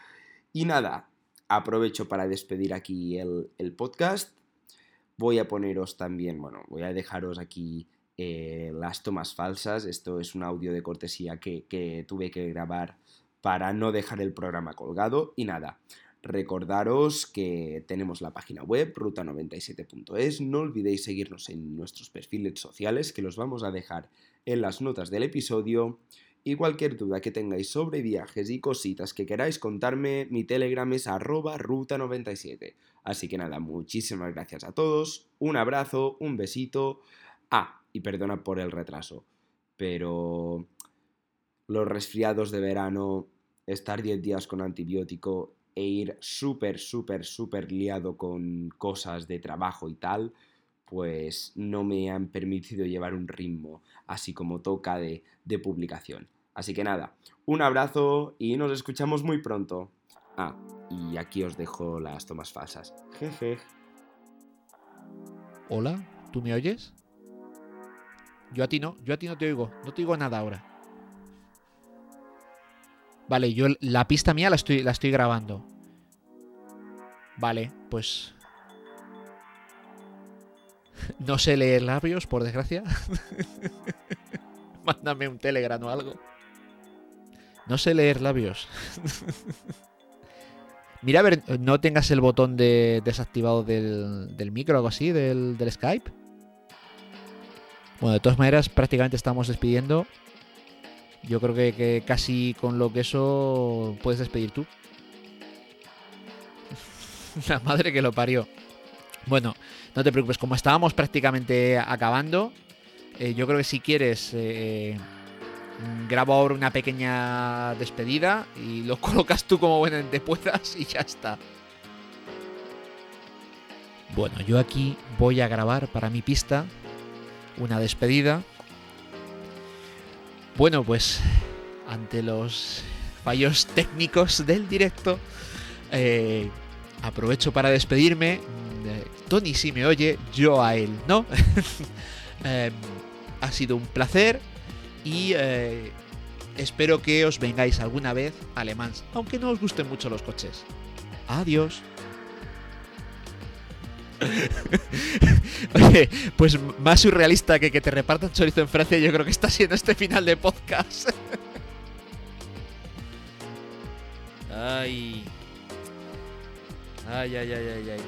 Y nada, aprovecho para despedir aquí el, podcast. Voy a poneros también, bueno, voy a dejaros aquí eh, las tomas falsas. Esto es un audio de cortesía que, que tuve que grabar para no dejar el programa colgado. Y nada, Recordaros que tenemos la página web ruta97.es, no olvidéis seguirnos en nuestros perfiles sociales que los vamos a dejar en las notas del episodio y cualquier duda que tengáis sobre viajes y cositas que queráis contarme, mi telegram es arroba ruta97. Así que nada, muchísimas gracias a todos, un abrazo, un besito. Ah, y perdona por el retraso, pero los resfriados de verano, estar 10 días con antibiótico e ir súper, súper, súper liado con cosas de trabajo y tal, pues no me han permitido llevar un ritmo así como toca de, de publicación. Así que nada, un abrazo y nos escuchamos muy pronto. Ah, y aquí os dejo las tomas falsas. Jeje. Hola, ¿tú me oyes? Yo a ti no, yo a ti no te oigo, no te oigo nada ahora. Vale, yo la pista mía la estoy, la estoy grabando. Vale, pues... No sé leer labios, por desgracia. Mándame un telegram o algo. No sé leer labios. Mira, a ver, no tengas el botón de desactivado del, del micro o algo así, del, del Skype. Bueno, de todas maneras, prácticamente estamos despidiendo. Yo creo que, casi con lo que eso puedes despedir tú. La madre que lo parió. Bueno, no te preocupes, como estábamos prácticamente acabando, eh, yo creo que si quieres, eh, grabo ahora una pequeña despedida y lo colocas tú como buenamente puedas y ya está. Bueno, yo aquí voy a grabar para mi pista una despedida. Bueno, pues ante los fallos técnicos del directo, eh, aprovecho para despedirme. Mm, Tony si me oye, yo a él no. Em, ha sido un placer y eh, espero que os vengáis alguna vez a Le Mans, aunque no os gusten mucho los coches. Adiós. Pues más surrealista que que te repartan chorizo en Francia, yo creo que está siendo este final de podcast. ay. Ay, ay, ay, ay,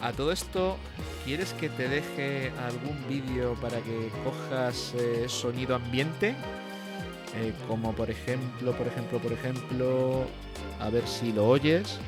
a todo esto, ¿quieres que te deje algún vídeo para que cojas eh, sonido ambiente? Eh, como por ejemplo, por ejemplo, por ejemplo, a ver si lo oyes.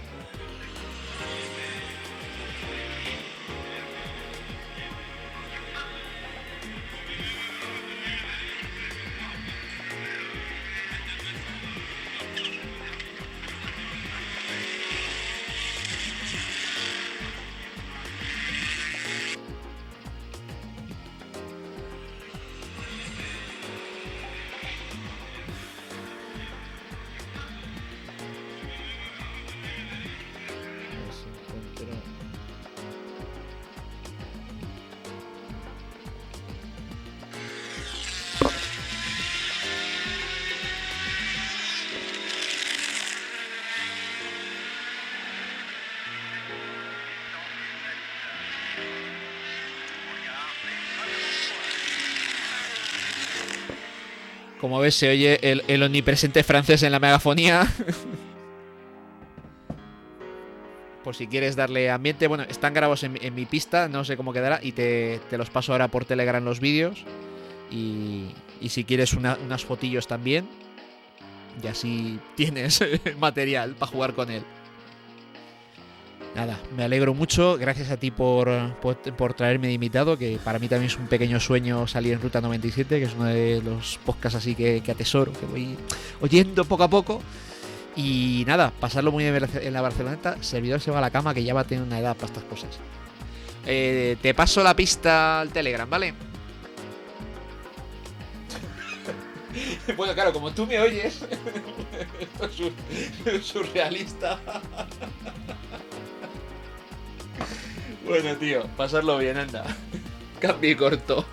Como ves, se oye el, omnipresente francés en la megafonía. por si quieres darle ambiente. Bueno, están grabados en, mi- pista, no sé cómo quedará, y te, los paso ahora por Telegram los vídeos. Y, si quieres una- unas fotillos también, y así tienes material para jugar con él. Nada, me alegro mucho. Gracias a ti por, por, traerme de invitado, que para mí también es un pequeño sueño salir en Ruta 97, que es uno de los podcasts así que, que atesoro, que voy oyendo poco a poco. Y nada, pasarlo muy bien en la Barceloneta. Servidor se va a la cama, que ya va a tener una edad para estas cosas. Eh, te paso la pista al Telegram, ¿vale? bueno, claro, como tú me oyes, esto es sur- surrealista. bueno, tío, pasarlo bien, anda. Y corto.